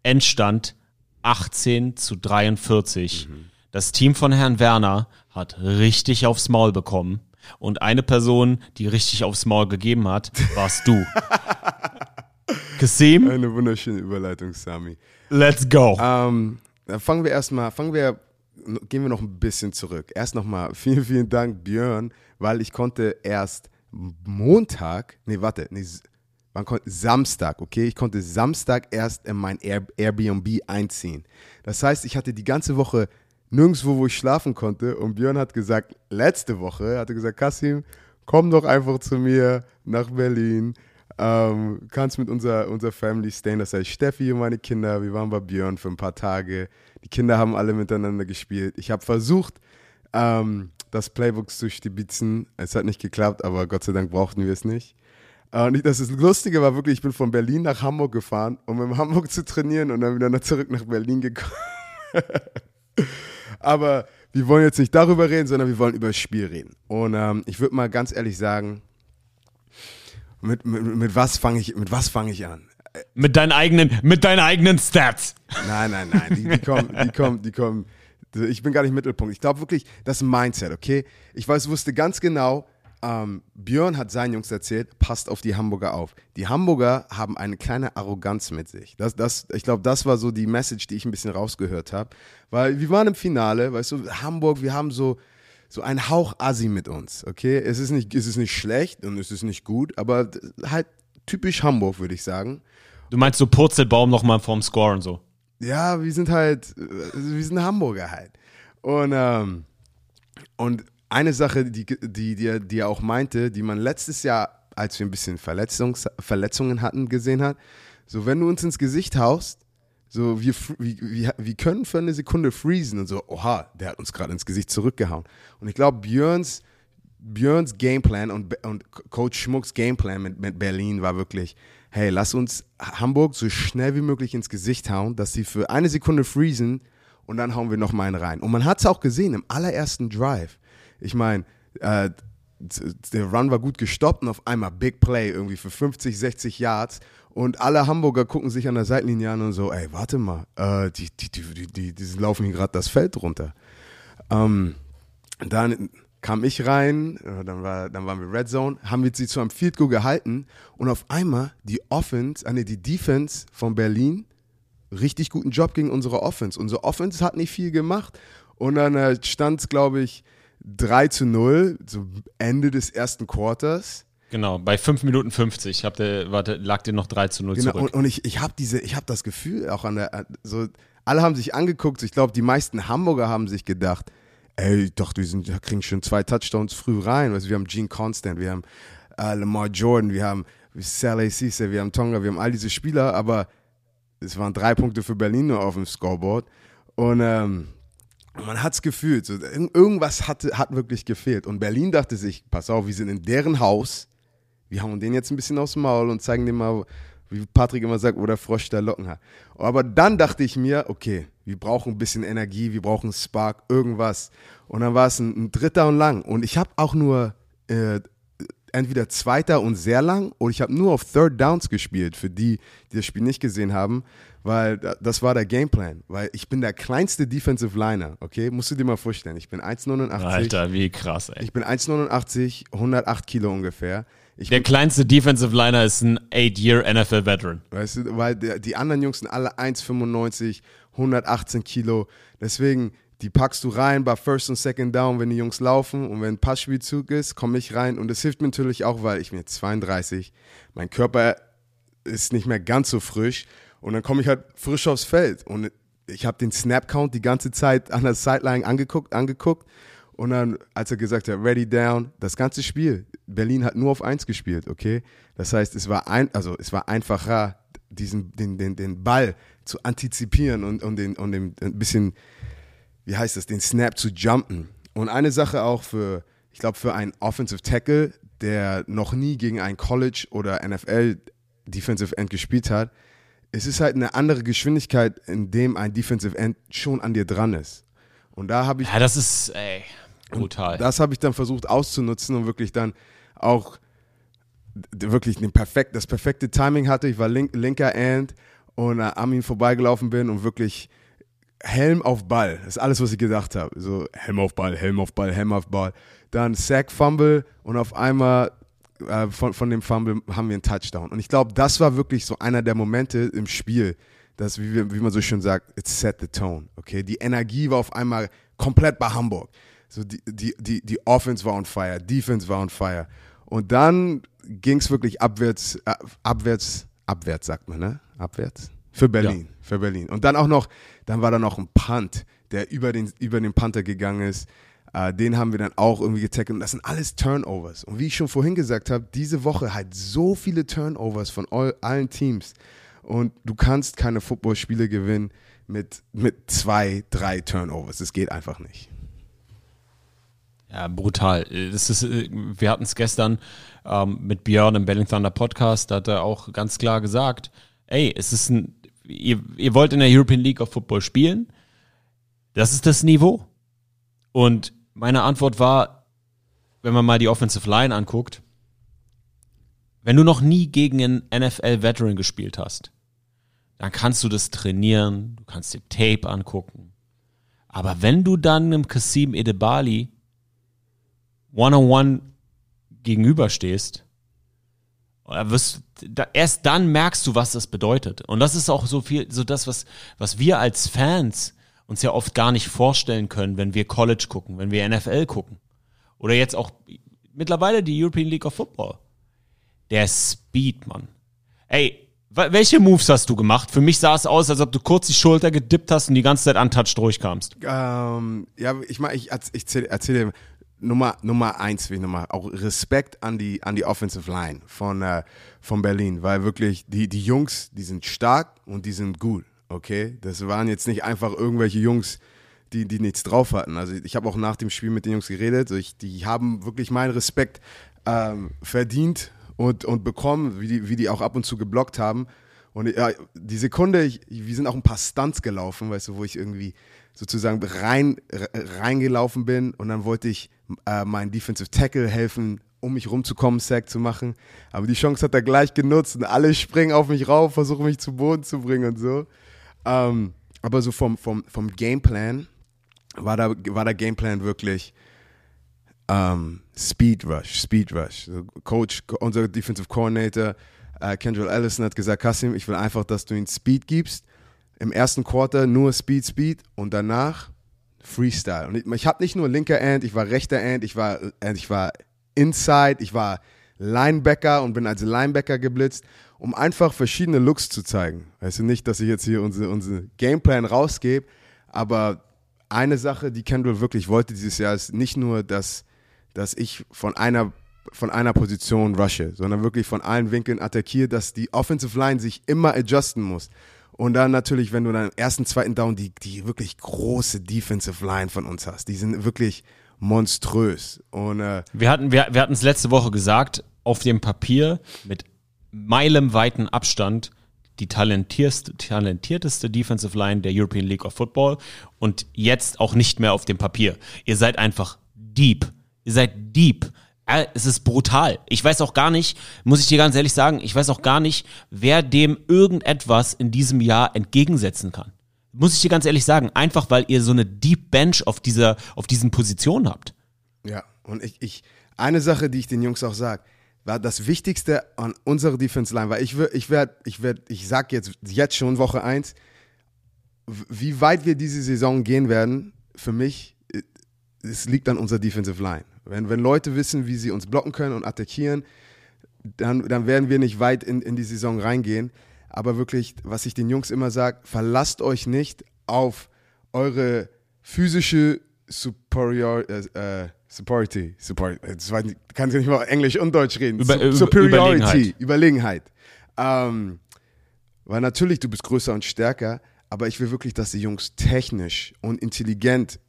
Endstand 18 zu 43. Mhm. Das Team von Herrn Werner hat richtig aufs Maul bekommen. Und eine Person, die richtig aufs Maul gegeben hat, warst du. Kasim, Eine wunderschöne Überleitung, Sami. let's go. Ähm, dann fangen wir erstmal, fangen wir, gehen wir noch ein bisschen zurück. Erst nochmal vielen, vielen Dank, Björn, weil ich konnte erst Montag, nee, warte, nee, wann konnte, Samstag, okay? Ich konnte Samstag erst in mein Air, Airbnb einziehen. Das heißt, ich hatte die ganze Woche nirgendwo, wo ich schlafen konnte und Björn hat gesagt, letzte Woche, hat er gesagt, Kasim, komm doch einfach zu mir nach Berlin. Ähm, kannst mit unserer, unserer Family stayen. Das heißt, Steffi und meine Kinder, wir waren bei Björn für ein paar Tage. Die Kinder haben alle miteinander gespielt. Ich habe versucht, ähm, das Playbook zu stibitzen. Es hat nicht geklappt, aber Gott sei Dank brauchten wir es nicht. Äh, Und das ist Lustige war wirklich, ich bin von Berlin nach Hamburg gefahren, um in Hamburg zu trainieren und dann wieder zurück nach Berlin gekommen. Aber wir wollen jetzt nicht darüber reden, sondern wir wollen über das Spiel reden. Und ähm, ich würde mal ganz ehrlich sagen, mit, mit, mit was fange ich, mit was fange ich an? Mit deinen eigenen, mit deinen eigenen Stats. Nein, nein, nein. Die, die kommen, die kommen, die kommen. Ich bin gar nicht Mittelpunkt. Ich glaube wirklich, das Mindset, okay? Ich weiß, wusste ganz genau, ähm, Björn hat seinen Jungs erzählt, passt auf die Hamburger auf. Die Hamburger haben eine kleine Arroganz mit sich. Das, das, ich glaube, das war so die Message, die ich ein bisschen rausgehört habe. Weil wir waren im Finale, weißt du, Hamburg, wir haben so, so einen Hauch Assi mit uns, okay? Es ist nicht, es ist nicht schlecht und es ist nicht gut, aber halt typisch Hamburg, würde ich sagen. Du meinst so Purzelbaum nochmal vorm Score und so. Ja, wir sind halt, äh, wir sind Hamburger halt. Und, ähm, und eine Sache, die, die, die, er- auch meinte, die man letztes Jahr, als wir ein bisschen Verletzungs, Verletzungen hatten, gesehen hat, so wenn du uns ins Gesicht haust, so wir, wir, wir, können für eine Sekunde freezen und so, oha, der hat uns gerade ins Gesicht zurückgehauen. Und ich glaube, Björns, Björns Gameplan und, und Coach Schmucks Gameplan mit, mit Berlin war wirklich, hey, lass uns Hamburg so schnell wie möglich ins Gesicht hauen, dass sie für eine Sekunde freezen und dann hauen wir noch mal einen rein. Und man hat es auch gesehen im allerersten Drive. Ich meine, äh, der Run war gut gestoppt und auf einmal Big Play irgendwie für 50, 60 Yards und alle Hamburger gucken sich an der Seitenlinie an und so, ey, warte mal, äh, die, die, die, die, die, laufen hier gerade das Feld runter. Ähm, dann kam ich rein, äh, dann, war, dann waren wir Red Zone, haben wir sie zu einem Field Goal gehalten und auf einmal die Offense, äh, nee, die Defense von Berlin, richtig guten Job gegen unsere Offense. Unsere Offense hat nicht viel gemacht und dann äh, stand es, glaube ich, 3 zu 0, so Ende des ersten Quarters. Genau, bei 5 Minuten 50 habt ihr, warte, lag dir noch 3 zu 0 Genau, zurück. und, und ich, ich habe diese, ich habe das Gefühl auch an der, so, alle haben sich angeguckt, ich glaube, die meisten Hamburger haben sich gedacht, ey, doch, wir sind, kriegen schon zwei Touchdowns früh rein, du, wir haben Gene Constant, wir haben äh, Lamar Jordan, wir haben Sally Cisse, wir haben Tonga, wir haben all diese Spieler, aber es waren drei Punkte für Berlin nur auf dem Scoreboard. Und ähm, man hat's gefühlt, so, irg- irgendwas hatte, hat wirklich gefehlt. Und Berlin dachte sich, pass auf, wir sind in deren Haus, wir hauen den jetzt ein bisschen aufs Maul und zeigen dem mal, wie Patrick immer sagt, wo der Frosch der Locken hat. Aber dann dachte ich mir, okay, wir brauchen ein bisschen Energie, wir brauchen Spark, irgendwas. Und dann war es ein, ein dritter und lang. Und ich habe auch nur äh, entweder zweiter und sehr lang oder ich habe nur auf Third Downs gespielt, für die, die das Spiel nicht gesehen haben, weil da- das war der Gameplan. Weil ich bin der kleinste Defensive Liner, okay? Musst du dir mal vorstellen. Ich bin 1,89. Alter, wie krass, ey. Ich bin 1,89, 108 Kilo ungefähr. Ich Der kleinste Defensive Liner ist ein 8-Year NFL-Veteran. Weißt du, weil der, die anderen Jungs sind alle 1,95, 118 Kilo. Deswegen, die packst du rein bei First und Second Down, wenn die Jungs laufen. Und wenn ein Passspielzug ist, komme ich rein. Und das hilft mir natürlich auch, weil ich bin jetzt 32. Mein Körper ist nicht mehr ganz so frisch. Und dann komme ich halt frisch aufs Feld. Und ich habe den Snap-Count die ganze Zeit an der Sideline angeguckt, angeguckt. Und dann, als er gesagt hat, ready down, das ganze Spiel, Berlin hat nur auf eins gespielt, okay? Das heißt, es war ein, also es war einfacher, diesen, den, den, den Ball zu antizipieren und, und, den, und den, ein bisschen, wie heißt das, den Snap zu jumpen. Und eine Sache auch für, ich glaube, für einen Offensive Tackle, der noch nie gegen ein College oder NFL Defensive End gespielt hat, es ist halt eine andere Geschwindigkeit, in dem ein Defensive End schon an dir dran ist. Und da habe ich Ja, das ist, ey, brutal. das habe ich dann versucht auszunutzen und wirklich dann auch wirklich den perfekt, das perfekte Timing hatte. Ich war link, linker End und äh, an ihm vorbeigelaufen bin und wirklich Helm auf Ball. Das ist alles, was ich gedacht habe. So Helm auf Ball, Helm auf Ball, Helm auf Ball. Dann Sack, Fumble und auf einmal äh, von, von dem Fumble haben wir einen Touchdown. Und ich glaube, das war wirklich so einer der Momente im Spiel, dass, wie, wir, wie man so schön sagt, it set the tone. Okay, die Energie war auf einmal komplett bei Hamburg. So die, die, die, die Offense war on fire, Defense war on fire. Und dann ging es wirklich abwärts, äh, abwärts, abwärts sagt man, ne? Abwärts? Für Berlin, für Berlin. Und dann auch noch, dann war da noch ein Punt, der über den, über den Panther gegangen ist. Äh, den haben wir dann auch irgendwie getackelt. Und das sind alles Turnovers. Und wie ich schon vorhin gesagt habe, diese Woche halt so viele Turnovers von all, allen Teams. Und du kannst keine Footballspiele gewinnen mit, mit zwei, drei Turnovers. Das geht einfach nicht. Ja, brutal. Das ist, äh, wir hatten es gestern ähm, mit Björn im Belling Thunder Podcast, da hat er auch ganz klar gesagt, ey, es ist ein, ihr, ihr wollt in der European League of Football spielen, das ist das Niveau. Und meine Antwort war, wenn man mal die Offensive Line anguckt, wenn du noch nie gegen einen NFL-Veteran gespielt hast, dann kannst du das trainieren, du kannst dir Tape angucken. Aber wenn du dann einem Kasim Edebali One-on-One gegenüberstehst, da, erst dann merkst du, was das bedeutet. Und das ist auch so viel, so das, was, was wir als Fans uns ja oft gar nicht vorstellen können, wenn wir College gucken, wenn wir NFL gucken. Oder jetzt auch mittlerweile die European League of Football. Der Speed, Mann. Ey, welche Moves hast du gemacht? Für mich sah es aus, als ob du kurz die Schulter gedippt hast und die ganze Zeit untouched durchkamst. Ähm, ja, ich meine, ich, ich erzähle erzähl dir, Nummer, Nummer eins, wie nochmal, auch Respekt an die, an die Offensive Line von, äh, von Berlin, weil wirklich die, die Jungs, die sind stark und die sind gut, okay? Das waren jetzt nicht einfach irgendwelche Jungs, die, die nichts drauf hatten. Also ich habe auch nach dem Spiel mit den Jungs geredet, so ich, die haben wirklich meinen Respekt ähm, verdient und, und bekommen, wie die, wie die auch ab und zu geblockt haben. Und ja, die Sekunde, ich, wir sind auch ein paar Stunts gelaufen, weißt du, wo ich irgendwie sozusagen rein, reingelaufen bin und dann wollte ich äh, meinen Defensive Tackle helfen, um mich rumzukommen, Sack zu machen. Aber die Chance hat er gleich genutzt und alle springen auf mich rauf, versuchen mich zu Boden zu bringen und so. Ähm, aber so vom, vom, vom Gameplan war, da, war der Gameplan wirklich ähm, Speed Rush, Speed Rush. So Coach, unser Defensive Coordinator, äh, Kendall Allison hat gesagt, Kassim, ich will einfach, dass du ihm Speed gibst. Im ersten Quarter nur Speed, Speed und danach Freestyle. Und ich, ich habe nicht nur linker End, ich war rechter End, ich war, äh, ich war Inside, ich war Linebacker und bin als Linebacker geblitzt, um einfach verschiedene Looks zu zeigen. Weißt du nicht, dass ich jetzt hier unsere, unsere Gameplan rausgebe, aber eine Sache, die Kendall wirklich wollte dieses Jahr, ist nicht nur, dass, dass ich von einer, von einer Position rushe, sondern wirklich von allen Winkeln attackiere, dass die Offensive Line sich immer adjusten muss. Und dann natürlich, wenn du dann im ersten, zweiten Down die, die wirklich große Defensive Line von uns hast, die sind wirklich monströs. Und, äh, wir hatten wir, wir es letzte Woche gesagt, auf dem Papier mit meilenweiten Abstand die talentierteste Defensive Line der European League of Football und jetzt auch nicht mehr auf dem Papier. Ihr seid einfach deep. Ihr seid deep. Äh, es ist brutal. Ich weiß auch gar nicht, muss ich dir ganz ehrlich sagen, ich weiß auch gar nicht, wer dem irgendetwas in diesem Jahr entgegensetzen kann. Muss ich dir ganz ehrlich sagen, einfach weil ihr so eine Deep Bench auf dieser, auf diesen Positionen habt. Ja, und ich, ich, eine Sache, die ich den Jungs auch sage, war das Wichtigste an unserer Defense Line, weil ich ich werde, ich werde, ich sag jetzt, jetzt schon Woche 1, wie weit wir diese Saison gehen werden, für mich, es liegt an unserer Defensive Line. Wenn, wenn Leute wissen, wie sie uns blocken können und attackieren, dann, dann werden wir nicht weit in, in die Saison reingehen. Aber wirklich, was ich den Jungs immer sage, verlasst euch nicht auf eure physische Superior, äh, äh Superiority. Support, das war, kann ich nicht mal Englisch und Deutsch reden. Über, Superiority, Überlegenheit. Überlegenheit. Ähm, weil natürlich, du bist größer und stärker, aber ich will wirklich, dass die Jungs technisch und intelligent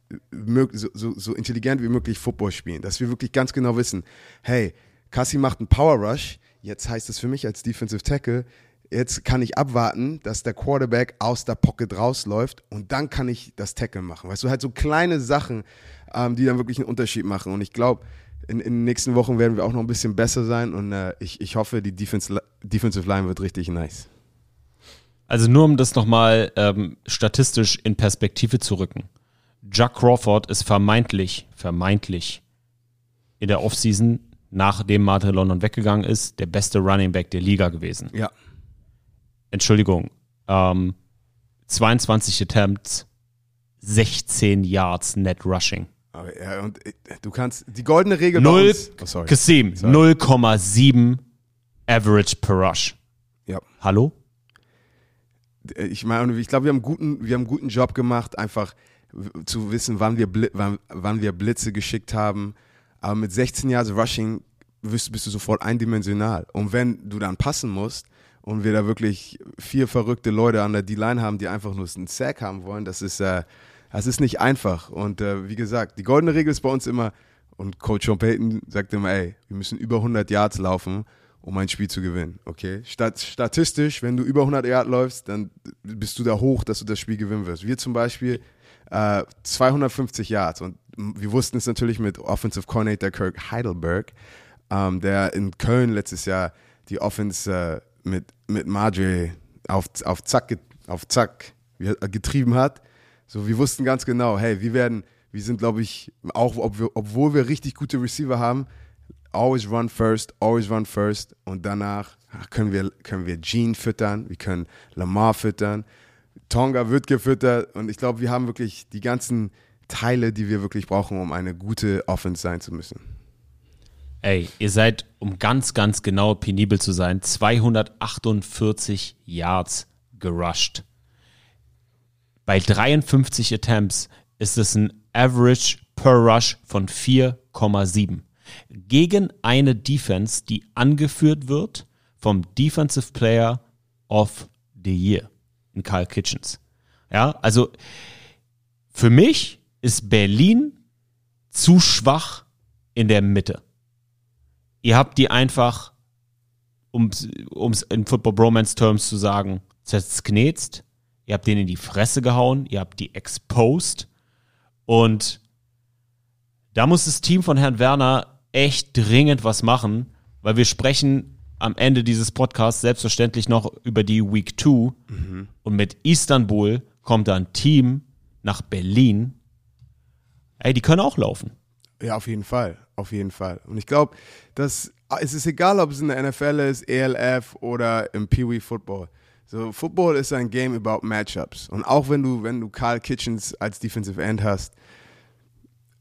so, so, intelligent wie möglich Football spielen. Dass wir wirklich ganz genau wissen, hey, Cassie macht einen Power Rush, jetzt heißt es für mich als Defensive Tackle, jetzt kann ich abwarten, dass der Quarterback aus der Pocket rausläuft und dann kann ich das Tackle machen. Weißt du, halt so kleine Sachen, ähm, die dann wirklich einen Unterschied machen. Und ich glaube, in, in, den nächsten Wochen werden wir auch noch ein bisschen besser sein und äh, ich, ich hoffe, die Defense, Defensive Line wird richtig nice. Also nur um das nochmal ähm, statistisch in Perspektive zu rücken. Jack Crawford ist vermeintlich, vermeintlich in der Offseason, nachdem Martin London weggegangen ist, der beste Running Back der Liga gewesen. Ja. Entschuldigung, ähm, 22 Attempts, 16 Yards Net Rushing. Aber, ja, und äh, du kannst die goldene Regel bei Null, uns. Oh, sorry. Kasim, 0,7 Average per Rush. Ja. Hallo? Äh, Ich meine, ich glaube, wir haben guten, wir haben einen guten Job gemacht, einfach zu wissen, wann wir, wann, wann wir Blitze geschickt haben. Aber mit 16 Yards Rushing bist, bist du sofort eindimensional. Und wenn du dann passen musst und wir da wirklich vier verrückte Leute an der D-Line haben, die einfach nur einen Sack haben wollen, das ist, äh, das ist nicht einfach. Und äh, wie gesagt, die goldene Regel ist bei uns immer, und Coach Sean Payton sagt immer, ey, wir müssen über 100 Yards laufen, um ein Spiel zu gewinnen. Okay? Stat statistisch, wenn du über 100 Yards läufst, dann bist du da hoch, dass du das Spiel gewinnen wirst. Wir zum Beispiel äh, 250 Yards. Und wir wussten es natürlich mit Offensive Coordinator Kirk Heidelberg, ähm, der in Köln letztes Jahr die Offense äh, mit, mit Marjorie auf, auf Zack, auf Zack äh, getrieben hat. So, wir wussten ganz genau, hey, wir werden, wir sind, glaube ich, auch ob wir, obwohl wir richtig gute Receiver haben, always run first, always run first. Und danach können wir, können wir Gene füttern, wir können Lamar füttern, Tonga wird gefüttert und ich glaube, wir haben wirklich die ganzen Teile, die wir wirklich brauchen, um eine gute Offense sein zu müssen. Ey, ihr seid, um ganz, ganz genau penibel zu sein, 248 Yards gerusht. Bei 53 Attempts ist es ein Average per Rush von 4,7. Gegen eine Defense, die angeführt wird vom Defensive Player of the Year in Kyle Kitchens. Ja, also für mich ist Berlin zu schwach in der Mitte. Ihr habt die einfach, um es in Football Bromance Terms zu sagen, zerknetzt. Ihr habt denen in die Fresse gehauen, ihr habt die exposed. Und da muss das Team von Herrn Werner echt dringend was machen, weil wir sprechen am Ende dieses Podcasts selbstverständlich noch über die Week 2. Und mit Istanbul kommt ein Team nach Berlin. Ey, die können auch laufen. Ja, auf jeden Fall, auf jeden Fall. Und ich glaube, dass es ist egal, ob es in der NFL ist, ELF oder im Pee Wee Football. So Football ist ein Game about Matchups. Und auch wenn du wenn du Carl Kitchens als Defensive End hast,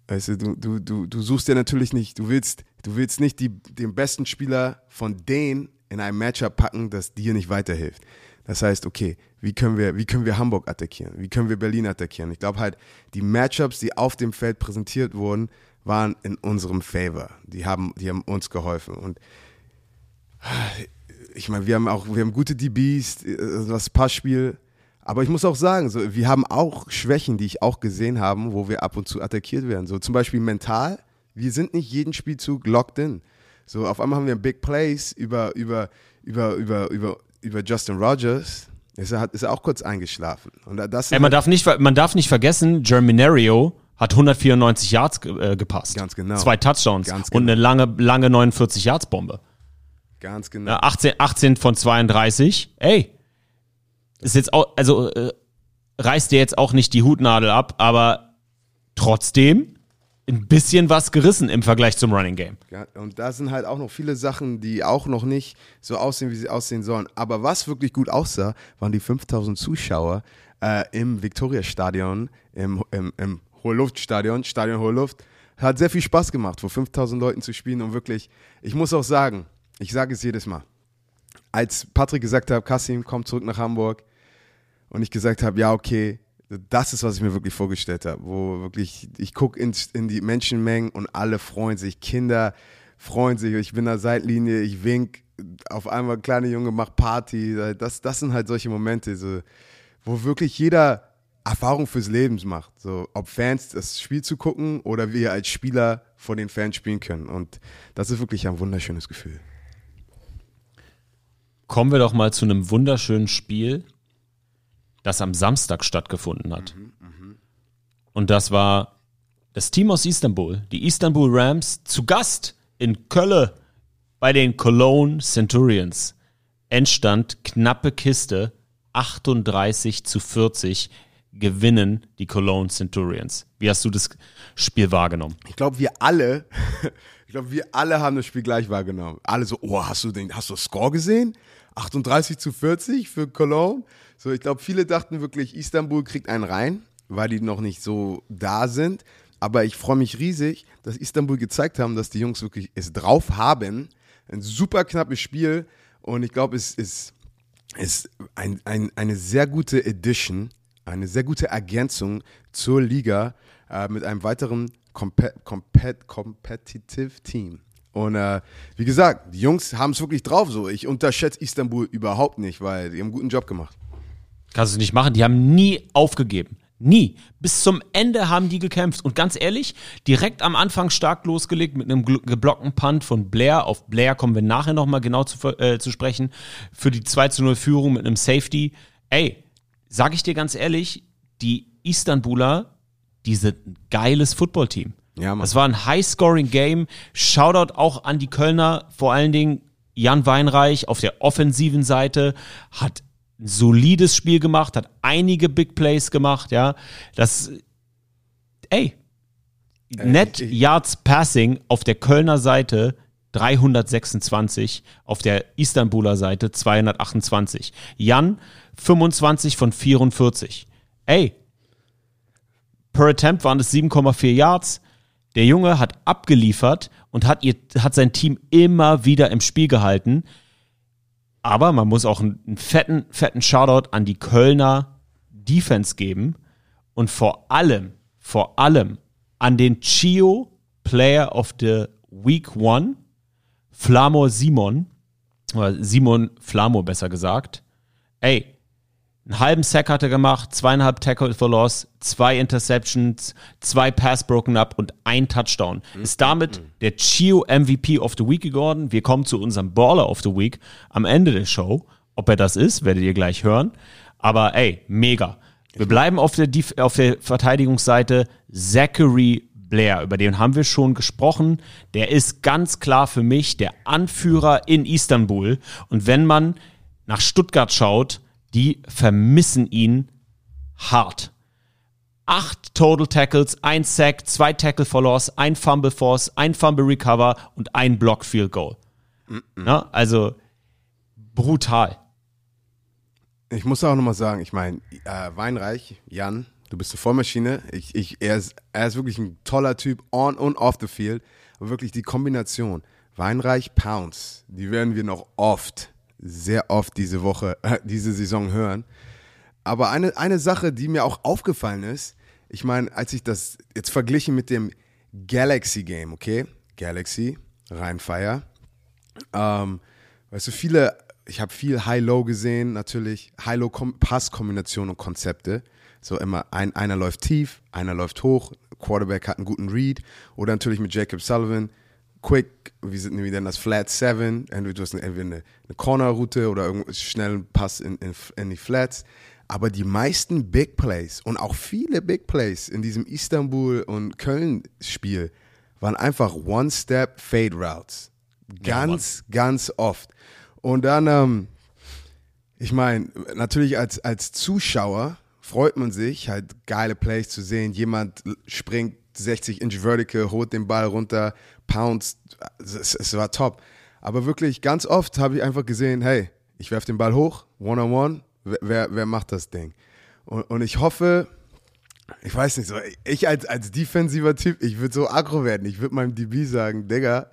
weißt du, du, du, du, du suchst ja natürlich nicht, du willst, du willst nicht die, den besten Spieler von denen in ein Matchup packen, das dir nicht weiterhilft. Das heißt, okay, wie können wir, wie können wir Hamburg attackieren? Wie können wir Berlin attackieren? Ich glaube halt, die Matchups, die auf dem Feld präsentiert wurden, waren in unserem Favor. Die haben, die haben uns geholfen. Und ich meine, wir haben auch, wir haben gute DBs, äh, das Passspiel. Aber ich muss auch sagen, so, wir haben auch Schwächen, die ich auch gesehen habe, wo wir ab und zu attackiert werden. So zum Beispiel mental. Wir sind nicht jeden Spielzug locked in. So auf einmal haben wir Big Plays über, über, über, über, über, über Justin Rogers. Ist er, hat, ist er auch kurz eingeschlafen. Und das Ey, man, darf nicht, man darf nicht vergessen, Germinario hat 194 Yards äh, gepasst. Ganz genau. Zwei Touchdowns Ganz und eine lange, lange 49 Yards Bombe. ganz genau. Ja, 18, 18 von 32. Ey, ist jetzt auch, also äh, reißt dir jetzt auch nicht die Hutnadel ab, aber trotzdem ein bisschen was gerissen im Vergleich zum Running Game. Ja, und da sind halt auch noch viele Sachen, die auch noch nicht so aussehen, wie sie aussehen sollen. Aber was wirklich gut aussah, waren die 5000 Zuschauer äh, im Victoria-Stadion, im, im, im Hohe-Luft-Stadion, Stadion Hohe Luft. Hat sehr viel Spaß gemacht, vor 5000 Leuten zu spielen und wirklich, ich muss auch sagen, ich sage es jedes Mal, als Patrick gesagt hat, Kassim, komm zurück nach Hamburg und ich gesagt habe, ja, okay, das ist, was ich mir wirklich vorgestellt habe, wo wirklich, ich gucke in, in die Menschenmengen und alle freuen sich, Kinder freuen sich, ich bin der Seitlinie, ich wink, auf einmal kleine Junge macht Party, das, das sind halt solche Momente, so, wo wirklich jeder Erfahrung fürs Leben macht, so, ob Fans das Spiel zu gucken oder wir als Spieler vor den Fans spielen können und das ist wirklich ein wunderschönes Gefühl. Kommen wir doch mal zu einem wunderschönen Spiel, das am Samstag stattgefunden hat. Und das war das Team aus Istanbul, die Istanbul Rams, zu Gast in Kölle bei den Cologne Centurions. Endstand knappe Kiste 38 zu 40 gewinnen die Cologne Centurions. Wie hast du das Spiel wahrgenommen? Ich glaube, wir alle, ich glaube, wir alle haben das Spiel gleich wahrgenommen. Alle so, oh, hast du den, hast du das Score gesehen? 38 zu 40 für Cologne. So, ich glaube, viele dachten wirklich, Istanbul kriegt einen rein, weil die noch nicht so da sind. Aber ich freue mich riesig, dass Istanbul gezeigt haben, dass die Jungs wirklich es drauf haben. Ein super knappes Spiel. Und ich glaube, es ist, ist ein, ein, eine sehr gute Edition, eine sehr gute Ergänzung zur Liga äh, mit einem weiteren compet, compet, competitive Team. Und äh, wie gesagt, die Jungs haben es wirklich drauf. So, ich unterschätze Istanbul überhaupt nicht, weil die haben einen guten Job gemacht. Kannst du nicht machen. Die haben nie aufgegeben. Nie. Bis zum Ende haben die gekämpft. Und ganz ehrlich, direkt am Anfang stark losgelegt mit einem geblockten Punt von Blair. Auf Blair kommen wir nachher nochmal genau zu, äh, zu sprechen. Für die 2 zu 0 Führung mit einem Safety. Ey, sag ich dir ganz ehrlich, die Istanbuler, die sind ein geiles Footballteam. Ja, Mann. Das war ein High-Scoring-Game. Shoutout auch an die Kölner, vor allen Dingen Jan Weinreich auf der offensiven Seite hat solides Spiel gemacht, hat einige Big Plays gemacht, ja. Das, ey, Net ich- Yards Passing auf der Kölner Seite 326, auf der Istanbuler Seite 228. Jan 25 von 44. Ey, per Attempt waren es 7,4 Yards. Der Junge hat abgeliefert und hat, ihr, hat sein Team immer wieder im Spiel gehalten. Aber man muss auch einen, fetten, fetten Shoutout an die Kölner Defense geben und vor allem, vor allem an den Chio Player of the Week One, Flamor Simon, oder Simon Flamor besser gesagt. Ey, einen halben Sack hat er gemacht, zweieinhalb Tackle for Loss, zwei Interceptions, zwei Pass broken up und ein Touchdown. Ist damit der Chio MVP of the Week geworden. Wir kommen zu unserem Baller of the Week am Ende der Show. Ob er das ist, werdet ihr gleich hören. Aber ey, mega. Wir bleiben auf der, auf der Verteidigungsseite. Zachary Blair, über den haben wir schon gesprochen. Der ist ganz klar für mich der Anführer in Istanbul. Und wenn man nach Stuttgart schaut, die vermissen ihn hart. Acht Total Tackles, ein Sack, zwei Tackle for Loss, ein Fumble Force, ein Fumble Recover und ein Block Field Goal. Na, also brutal. Ich muss auch nochmal sagen, ich meine, äh, Weinreich, Jan, du bist eine Vollmaschine. Ich, ich, er, ist, er ist wirklich ein toller Typ, on und off the field. Aber wirklich die Kombination, Weinreich, Pounds, die werden wir noch oft, sehr oft diese Woche, diese Saison hören. Aber eine, eine Sache, die mir auch aufgefallen ist, ich meine, als ich das jetzt verglichen mit dem Galaxy Game, okay? Galaxy, Rheinfire. Ähm, weißt du, viele, ich habe viel High-Low gesehen, natürlich. High-Low-Pass-Kombinationen und Konzepte. So immer, ein, einer läuft tief, einer läuft hoch, Quarterback hat einen guten Read. Oder natürlich mit Jacob Sullivan, Quick, wie, sind- wie denn das Flat Seven, entweder du hast eine, entweder eine, eine Corner-Route oder irgendeinen schnellen Pass in, in, in die Flats. Aber die meisten Big Plays und auch viele Big Plays in diesem Istanbul- und Köln-Spiel waren einfach One-Step-Fade-Routes. Ganz, ganz oft. Und dann, ähm, ich meine, natürlich als, als Zuschauer freut man sich, halt geile Plays zu sehen. Jemand springt 60 Inch Vertical, holt den Ball runter, pounds. Es, es war top. Aber wirklich ganz oft habe ich einfach gesehen, hey, ich werfe den Ball hoch, one-on-one, wer, wer, wer macht das Ding? Und, und ich hoffe, ich weiß nicht, so, ich als, als defensiver Typ, ich würde so aggro werden. Ich würde meinem DB sagen, Digga,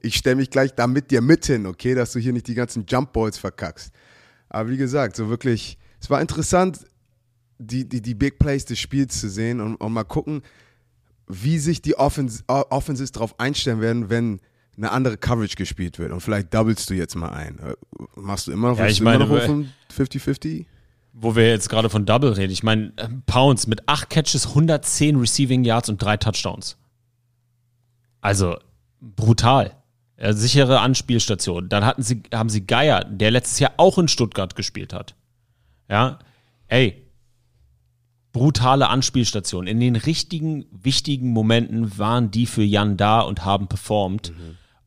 ich stelle mich gleich da mit dir mit hin, okay, dass du hier nicht die ganzen Jump Balls verkackst. Aber wie gesagt, so wirklich, es war interessant, die, die, die Big Plays des Spiels zu sehen und, und mal gucken, wie sich die Offens Offenses darauf einstellen werden, wenn eine andere Coverage gespielt wird. Und vielleicht doublest du jetzt mal ein. Äh, Machst du immer noch, Ja, ich du immer meine, noch auf 50-50? Wo wir jetzt gerade von Double reden. Ich meine, äh, Pounds mit acht Catches, 110 Receiving Yards und drei Touchdowns. Also brutal. Sichere Anspielstation. Dann hatten sie, haben sie Geier, der letztes Jahr auch in Stuttgart gespielt hat. Ja, ey, brutale Anspielstation. In den richtigen, wichtigen Momenten waren die für Jan da und haben performt.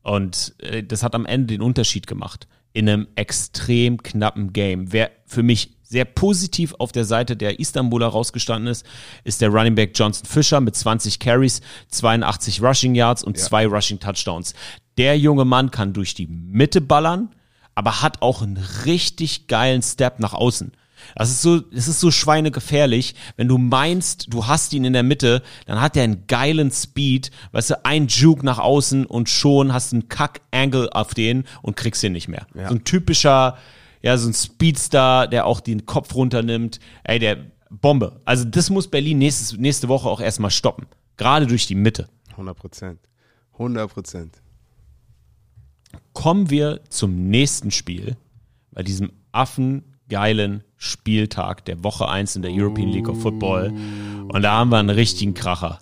Und äh, das hat am Ende den Unterschied gemacht. In einem extrem knappen Game. Wer für mich sehr positiv auf der Seite der Istanbuler rausgestanden ist, ist der Running Back Johnson Fischer mit 20 Carries, 82 Rushing Yards und zwei Rushing Touchdowns. Der junge Mann kann durch die Mitte ballern, aber hat auch einen richtig geilen Step nach außen. Das ist so, es ist so schweinegefährlich, wenn du meinst, du hast ihn in der Mitte, dann hat er einen geilen Speed, weißt du, ein Juke nach außen und schon hast du einen Kack-Angle auf den und kriegst ihn nicht mehr. Ja. So ein typischer, ja, so ein Speedstar, der auch den Kopf runternimmt. Ey, der Bombe. Also das muss Berlin nächstes, nächste Woche auch erstmal stoppen. Gerade durch die Mitte. 100 Prozent. 100 Prozent. kommen wir zum nächsten Spiel, bei diesem affengeilen Spieltag der Woche 1 in der European League of Football. Und da haben wir einen richtigen Kracher.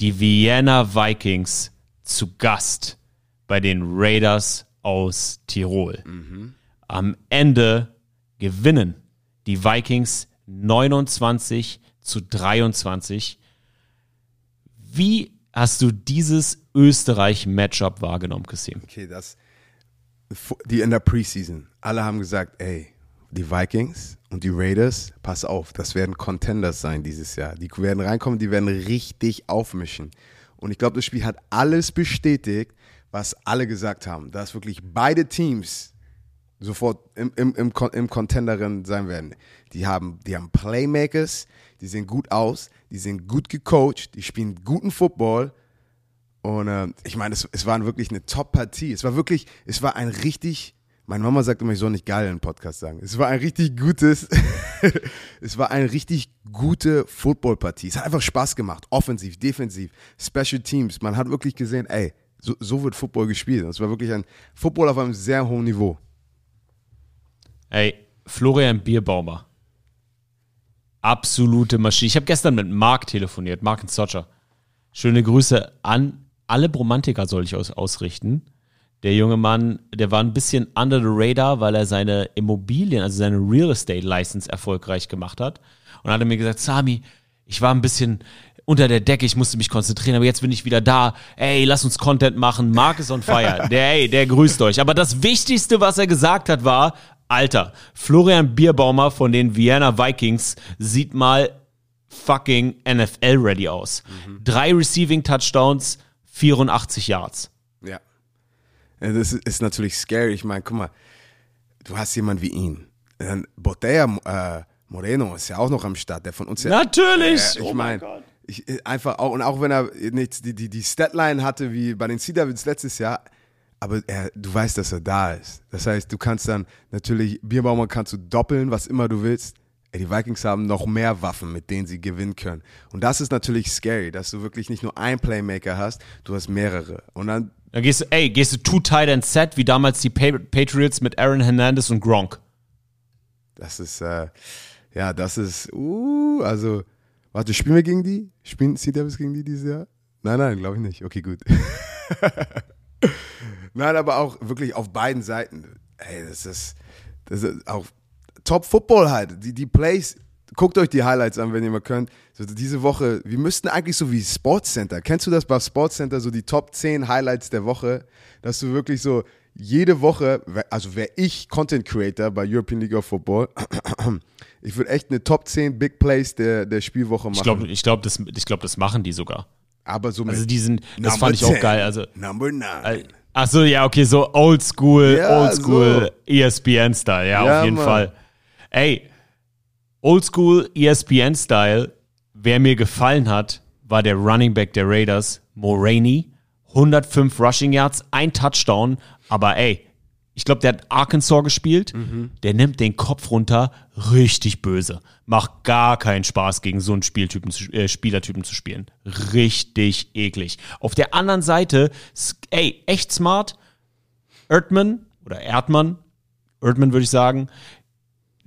Die Vienna Vikings zu Gast bei den Raiders aus Tirol. Am Ende gewinnen die Vikings 29 zu 23. Wie hast du dieses Österreich-Matchup wahrgenommen, Kassim? Okay, das. Die in der Preseason. Alle haben gesagt, ey, die Vikings und die Raiders, pass auf, das werden Contenders sein dieses Jahr. Die werden reinkommen, die werden richtig aufmischen. Und ich glaube, das Spiel hat alles bestätigt, was alle gesagt haben, dass wirklich beide Teams sofort im, im, im, im Contenderin sein werden. Die haben, die haben Playmakers, die sehen gut aus, die sind gut gecoacht, die spielen guten Football. Und äh, ich meine, es, es war wirklich eine Top-Partie. Es war wirklich, es war ein richtig, meine Mama sagt immer, ich soll nicht geil im Podcast sagen. Es war ein richtig gutes, es war eine richtig gute Football-Partie. Es hat einfach Spaß gemacht. Offensiv, defensiv, Special Teams. Man hat wirklich gesehen, ey, so, so wird Football gespielt. Und es war wirklich ein Football auf einem sehr hohen Niveau. Ey, Florian Bierbaumer. Absolute Maschine. Ich habe gestern mit Marc telefoniert, Mark Socher. Schöne Grüße an alle Bromantiker soll ich aus, ausrichten. Der junge Mann, der war ein bisschen under the radar, weil er seine Immobilien, also seine Real Estate License erfolgreich gemacht hat. Und hat er mir gesagt, Sami, ich war ein bisschen unter der Decke, ich musste mich konzentrieren, aber jetzt bin ich wieder da. Ey, lass uns Content machen. Mark is on fire. Der, ey, der grüßt euch. Aber das Wichtigste, was er gesagt hat, war, Alter, Florian Bierbaumer von den Vienna Vikings sieht mal fucking NFL ready aus. Drei Receiving Touchdowns, 84 Yards. Ja. Das ist, natürlich scary. Ich meine, guck mal, du hast jemanden wie ihn. Dann Botella äh, Moreno ist ja auch noch am Start, der von uns ja. Natürlich! Ja, ich oh mein meine, Gott. ich, äh, einfach auch, und auch wenn er nicht die, die, die Statline hatte wie bei den Sea Devils letztes Jahr, aber er, du weißt, dass er da ist. Das heißt, du kannst dann natürlich, Bierbaumer kannst du doppeln, was immer du willst. Ey, die Vikings haben noch mehr Waffen, mit denen sie gewinnen können. Und das ist natürlich scary, dass du wirklich nicht nur einen Playmaker hast, du hast mehrere. Und dann, Dann gehst du, ey, gehst du two tight end set, wie damals die Pa- Patriots mit Aaron Hernandez und Gronk. das ist, äh, ja, das ist, uh, also, warte, spielen wir gegen die? Spielen Sea Devils gegen die dieses Jahr? Nein, nein, glaube ich nicht. Okay, gut. nein, aber auch wirklich auf beiden Seiten. Ey, das ist, das ist auch Top Football halt. Die, die Plays, guckt euch die Highlights an, wenn ihr mal könnt. So diese Woche, wir müssten eigentlich so wie Sportscenter. Kennst du das bei Sportscenter, so die Top 10 Highlights der Woche? Dass du wirklich so jede Woche, also wäre ich Content Creator bei European League of Football, ich würde echt eine Top 10 Big Plays der, der Spielwoche machen. Ich glaube, ich glaub, das, ich glaub, das machen die sogar. aber so mit Also die sind, das Number fand ich auch 10, geil. Also, Number 9. ach so, ja, okay, so old school, Ja, old school so. ESPN-Style, ja, Ja, auf jeden Mann. Fall. Ey, old school E ESPN-Style, wer mir gefallen hat, war der Running Back der Raiders, Moraney. 105 Rushing Yards, ein Touchdown, aber ey, ich glaube, der hat Arkansas gespielt. Der nimmt den Kopf runter, richtig böse. Macht gar keinen Spaß, gegen so einen Spieltypen zu, äh, Spielertypen zu spielen. Richtig eklig. Auf der anderen Seite, ey, echt smart. Erdmann oder Erdmann, Erdmann würde ich sagen,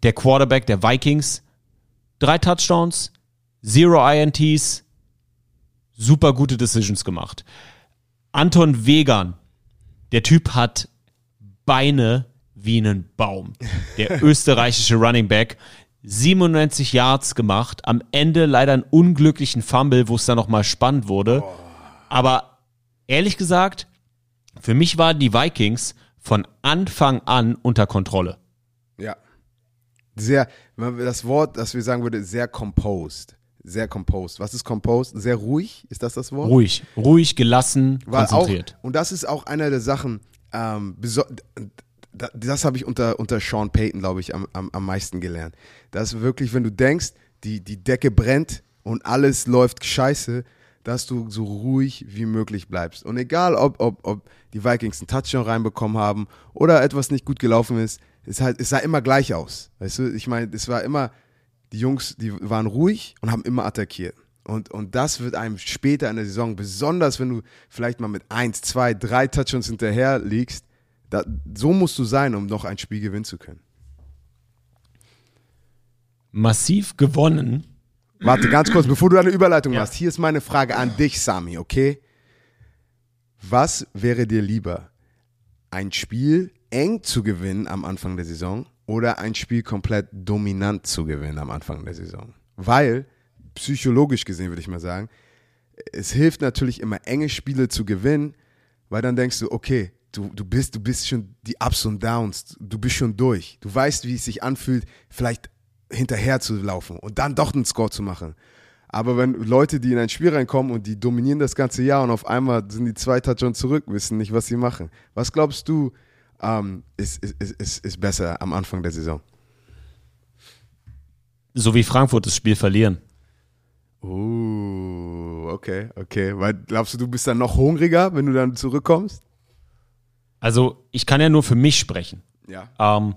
der Quarterback der Vikings, drei Touchdowns, zero INTs, super gute Decisions gemacht. Anton Vegan, der Typ hat Beine wie einen Baum. Der österreichische Running Back. 97 Yards gemacht, am Ende leider einen unglücklichen Fumble, wo es dann nochmal spannend wurde. Aber ehrlich gesagt, für mich waren die Vikings von Anfang an unter Kontrolle. ja. Sehr, das Wort, das wir sagen würde, sehr composed. Sehr composed. Was ist composed? Sehr ruhig, ist das das Wort? Ruhig, ruhig, gelassen, Weil konzentriert. Auch, und das ist auch einer der Sachen, ähm, das habe ich unter, unter Sean Payton, glaube ich, am, am, am meisten gelernt. Das ist wirklich, wenn du denkst, die, die Decke brennt und alles läuft scheiße, dass du so ruhig wie möglich bleibst. Und egal, ob, ob, ob die Vikings einen Touchdown reinbekommen haben oder etwas nicht gut gelaufen ist, es, halt, es sah immer gleich aus. Weißt du, ich meine, es war immer, die Jungs, die waren ruhig und haben immer attackiert. Und, und das wird einem später in der Saison, besonders wenn du vielleicht mal mit eins, zwei, drei Touchdowns hinterher liegst, da, so musst du sein, um noch ein Spiel gewinnen zu können. Massiv gewonnen. Warte, ganz kurz, bevor du eine Überleitung Ja. machst, hier ist meine Frage an dich, Sami, okay? Was wäre dir lieber? Ein Spiel eng zu gewinnen am Anfang der Saison oder ein Spiel komplett dominant zu gewinnen am Anfang der Saison? Weil, psychologisch gesehen würde ich mal sagen, es hilft natürlich immer enge Spiele zu gewinnen, weil dann denkst du, okay, du, du bist, du bist schon die Ups und Downs, du bist schon durch. Du weißt, wie es sich anfühlt, vielleicht hinterher zu laufen und dann doch einen Score zu machen. Aber wenn Leute, die in ein Spiel reinkommen und die dominieren das ganze Jahr und auf einmal sind die zwei Touchdowns zurück, wissen nicht, was sie machen. Was glaubst du, ähm, ist, ist, ist, ist, besser am Anfang der Saison? So wie Frankfurt das Spiel verlieren. Uh, okay, okay. Weil glaubst du, du bist dann noch hungriger, wenn du dann zurückkommst? Also, ich kann ja nur für mich sprechen. Ja. Ähm,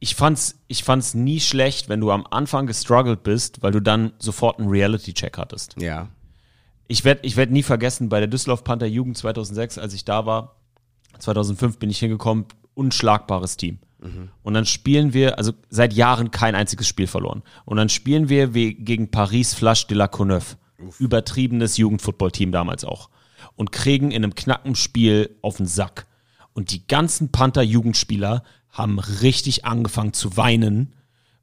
ich fand's, ich fand's nie schlecht, wenn du am Anfang gestruggelt bist, weil du dann sofort einen Reality-Check hattest. Ja. Ich werde ich werd nie vergessen, bei der Düsseldorf Panther Jugend 2006, als ich da war, 2005 bin ich hingekommen, unschlagbares Team. Und dann spielen wir, also seit Jahren kein einziges Spiel verloren. Und dann spielen wir gegen Paris Flash de la Courneuve. Übertriebenes Jugendfootballteam damals auch. Und kriegen in einem knacken Spiel auf den Sack. Und die ganzen Panther-Jugendspieler haben richtig angefangen zu weinen,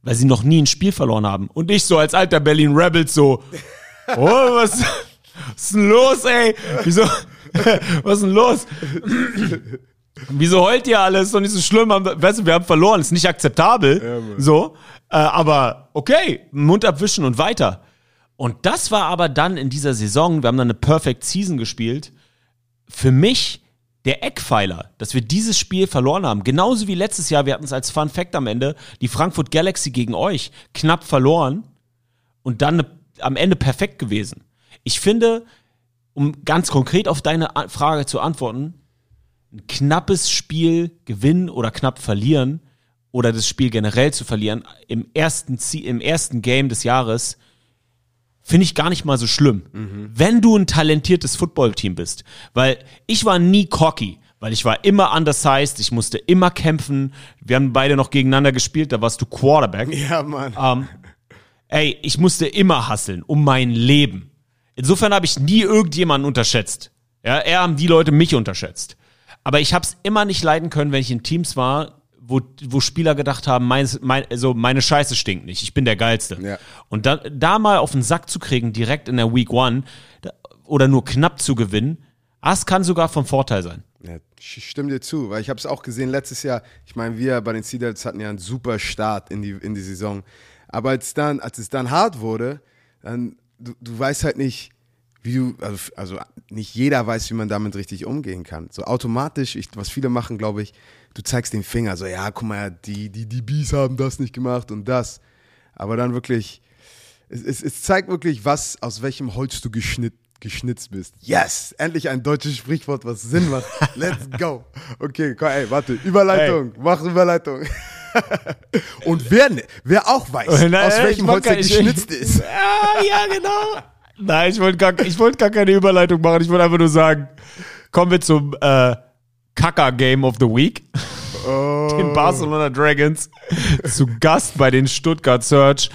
weil sie noch nie ein Spiel verloren haben. Und ich so als alter Berlin Rebels so, oh, was, was ist denn los, ey? Wieso, was ist denn los? Wieso heult ihr alles? Ist doch nicht so schlimm. Weißt du, wir haben verloren, ist nicht akzeptabel. so, äh, aber okay, Mund abwischen und weiter. Und das war aber dann in dieser Saison, wir haben dann eine Perfect Season gespielt, für mich der Eckpfeiler, dass wir dieses Spiel verloren haben. Genauso wie letztes Jahr, wir hatten es als Fun Fact am Ende, die Frankfurt Galaxy gegen euch, knapp verloren und dann ne- am Ende perfekt gewesen. Ich finde, um ganz konkret auf deine Frage zu antworten, ein knappes Spiel gewinnen oder knapp verlieren oder das Spiel generell zu verlieren im ersten, im ersten Game des Jahres, finde ich gar nicht mal so schlimm. Wenn du ein talentiertes Footballteam bist. Weil ich war nie cocky, weil ich war immer undersized, ich musste immer kämpfen. Wir haben beide noch gegeneinander gespielt, da warst du Quarterback. Ja, Mann. Ähm, ey, ich musste immer hasseln um mein Leben. Insofern habe ich nie irgendjemanden unterschätzt. Ja, eher haben die Leute mich unterschätzt. Aber ich habe es immer nicht leiden können, wenn ich in Teams war, wo, wo Spieler gedacht haben, mein, mein, also meine Scheiße stinkt nicht, ich bin der Geilste. Ja. Und da, da mal auf den Sack zu kriegen, direkt in der Week One, oder nur knapp zu gewinnen, das kann sogar von Vorteil sein. Ja, ich stimme dir zu, weil ich habe es auch gesehen letztes Jahr. Ich meine, wir bei den Seedals hatten ja einen super Start in die, in die Saison. Aber als, dann, als es dann hart wurde, dann, du, du weißt halt nicht, wie du, also, also nicht jeder weiß, wie man damit richtig umgehen kann. So automatisch, ich, was viele machen, glaube ich, du zeigst den Finger, so, ja, guck mal, die, die, die Bees haben das nicht gemacht und das. Aber dann wirklich, es, es, es zeigt wirklich, was, aus welchem Holz du geschnitt, geschnitzt bist. Yes! Endlich ein deutsches Sprichwort, was Sinn macht. Let's go. Okay, komm, ey, warte. Überleitung. Mach Überleitung. Und wer, ne- wer auch weiß, Nein, aus ich welchem Holz er geschnitzt ist. Ja, ja, genau. Nein, ich wollte gar, ich wollte gar keine Überleitung machen. Ich wollte einfach nur sagen, kommen wir zum äh, Kacker-Game of the Week. Den Barcelona Dragons zu Gast bei den Stuttgart Search.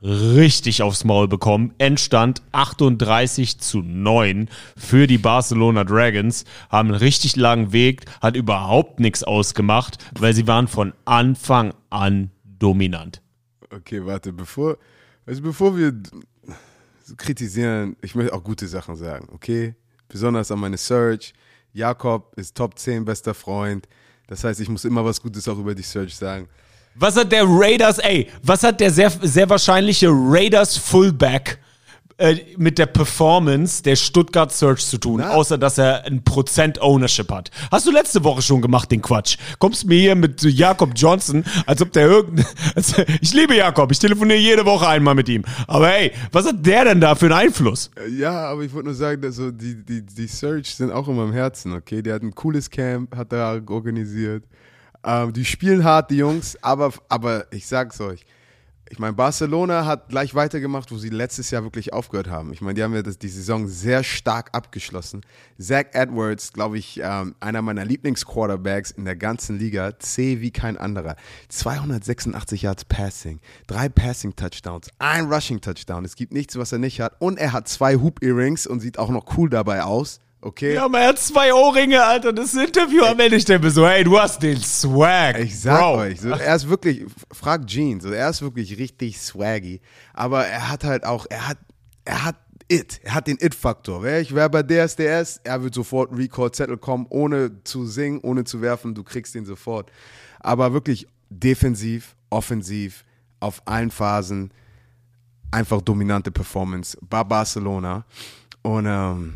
Richtig aufs Maul bekommen. Endstand 38 zu 9 für die Barcelona Dragons. Haben einen richtig langen Weg, hat überhaupt nichts ausgemacht, weil sie waren von Anfang an dominant. Okay, warte, bevor, also bevor wir kritisieren, ich möchte auch gute Sachen sagen, okay? Besonders an meine Search. Jakob ist Top 10 bester Freund. Das heißt, ich muss immer was Gutes auch über die Search sagen. Was hat der Raiders, ey, was hat der sehr, sehr wahrscheinliche Raiders Fullback äh, mit der Performance der Stuttgart Search zu tun, Na. außer dass er ein Prozent Ownership hat? Hast du letzte Woche schon gemacht, den Quatsch? Kommst mir hier mit Jakob Johnson, als ob der irgendein, ich liebe Jakob, ich telefoniere jede Woche einmal mit ihm. Aber ey, was hat der denn da für einen Einfluss? Ja, aber ich wollte nur sagen, dass so die, die, die Search sind auch immer im Herzen, okay? Der hat ein cooles Camp, hat er organisiert. Ähm, die spielen hart, die Jungs, aber, aber ich sag's euch. Ich meine, Barcelona hat gleich weitergemacht, wo sie letztes Jahr wirklich aufgehört haben. Ich meine, die haben ja das, die Saison sehr stark abgeschlossen. Zach Edwards, glaube ich, ähm, einer meiner Lieblingsquarterbacks in der ganzen Liga. C wie kein anderer. 286 Yards Passing, drei Passing Touchdowns, ein Rushing Touchdown. Es gibt nichts, was er nicht hat. Und er hat zwei Hoop Earrings und sieht auch noch cool dabei aus. Okay? Ja, aber er hat zwei Ohrringe, Alter. Das Interview am Ende stellt mir so, hey, du hast den Swag. Ich sag Bro. euch, so, er ist wirklich, fragt Gene, so, er ist wirklich richtig swaggy, aber er hat halt auch, er hat, er hat It, er hat den It-Faktor. Wer, ich- wer bei ist, er wird sofort Record-Zettel kommen, ohne zu singen, ohne zu werfen, du kriegst den sofort. Aber wirklich defensiv, offensiv, auf allen Phasen, einfach dominante Performance bei Barcelona. Und ähm,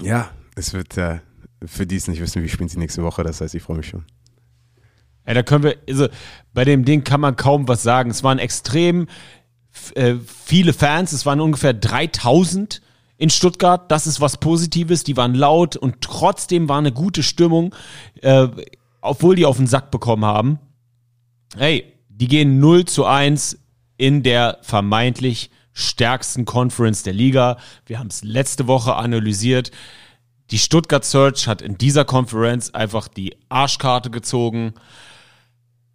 ja, es wird, äh, für die es nicht wissen, wie spielen sie nächste Woche, das heißt, ich freue mich schon. Ja, da können wir, also bei dem Ding kann man kaum was sagen. Es waren extrem äh, viele Fans, es waren ungefähr 3000 in Stuttgart. Das ist was Positives. Die waren laut und trotzdem war eine gute Stimmung, äh, obwohl die auf den Sack bekommen haben. Hey, die gehen 0 zu 1 in der vermeintlich stärksten Conference der Liga. Wir haben es letzte Woche analysiert. Die Stuttgart Search hat in dieser Conference einfach die Arschkarte gezogen.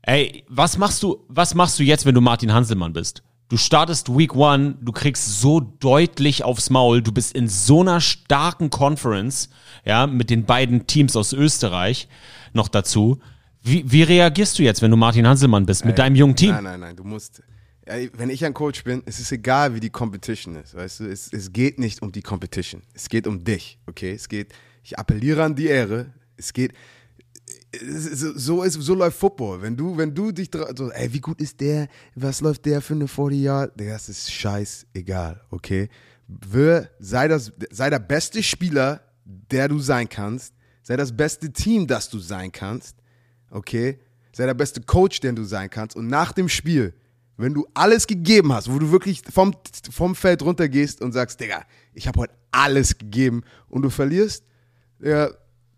Ey, was machst du, was machst du jetzt, wenn du Martin Hanselmann bist? Du startest Week One, du kriegst so deutlich aufs Maul, du bist in so einer starken Conference, ja, mit den beiden Teams aus Österreich noch dazu. Wie, wie reagierst du jetzt, wenn du Martin Hanselmann bist, mit deinem jungen Team? Nein, nein, nein, du musst. Wenn ich ein Coach bin, es ist egal, wie die Competition ist, weißt du, es, es geht nicht um die Competition. Es geht um dich, okay? Es geht, ich appelliere an die Ehre. Es geht, so, ist, so läuft Football. Wenn du, wenn du dich, so, ey, wie gut ist der? Was läuft der für eine 40 Yard? Digga, Das ist scheißegal, okay? Wir, sei das, sei der beste Spieler, der du sein kannst. Sei das beste Team, das du sein kannst okay? Sei der beste Coach, den du sein kannst. Und nach dem Spiel, wenn du alles gegeben hast, wo du wirklich vom, vom Feld runtergehst und sagst, Digga, ich habe heute alles gegeben und du verlierst, ja,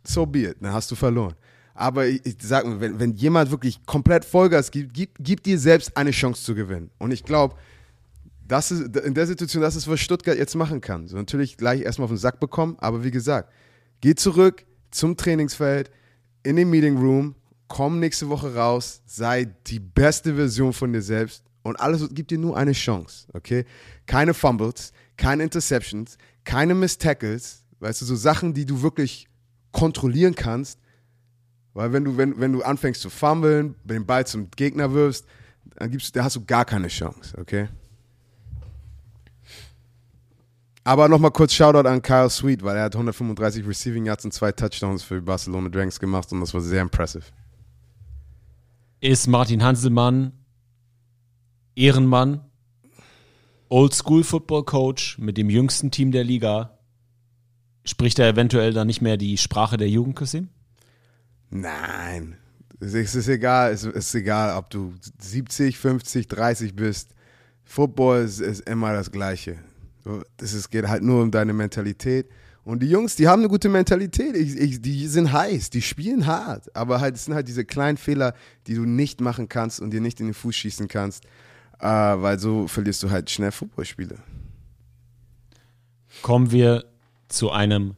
so be it, dann hast du verloren. Aber ich, ich sag mal, wenn, wenn jemand wirklich komplett Vollgas gibt, gib, gib dir selbst eine Chance zu gewinnen. Und ich glaube, das ist in der Situation, das ist, was Stuttgart jetzt machen kann. So natürlich gleich erstmal auf den Sack bekommen, aber wie gesagt, geh zurück zum Trainingsfeld, in den Meeting Room, komm nächste Woche raus, sei die beste Version von dir selbst und alles gibt dir nur eine Chance, okay? Keine Fumbles, keine Interceptions, keine Missed Tackles, weißt du, so Sachen, die du wirklich kontrollieren kannst, weil wenn du, wenn, wenn du anfängst zu fummeln, den Ball zum Gegner wirfst, dann, gibst, da hast du gar keine Chance, okay? Aber nochmal kurz Shoutout an Kyle Sweet, weil er hat 135 Receiving Yards und zwei Touchdowns für die Barcelona Dragons gemacht und das war sehr impressive. Ist Martin Hanselmann Ehrenmann, Oldschool Football Coach mit dem jüngsten Team der Liga? Spricht er eventuell dann nicht mehr die Sprache der Jugend, Kassim? Nein, es ist, es egal, es ist egal, ob du 70, 50, 30 bist. Football ist, ist immer das Gleiche. Ist, geht halt nur um deine Mentalität. Und die Jungs, die haben eine gute Mentalität. Ich, ich, die sind heiß, die spielen hart. Aber halt, es sind halt diese kleinen Fehler, die du nicht machen kannst und dir nicht in den Fuß schießen kannst. Äh, weil so verlierst du halt schnell Footballspiele. Kommen wir zu einem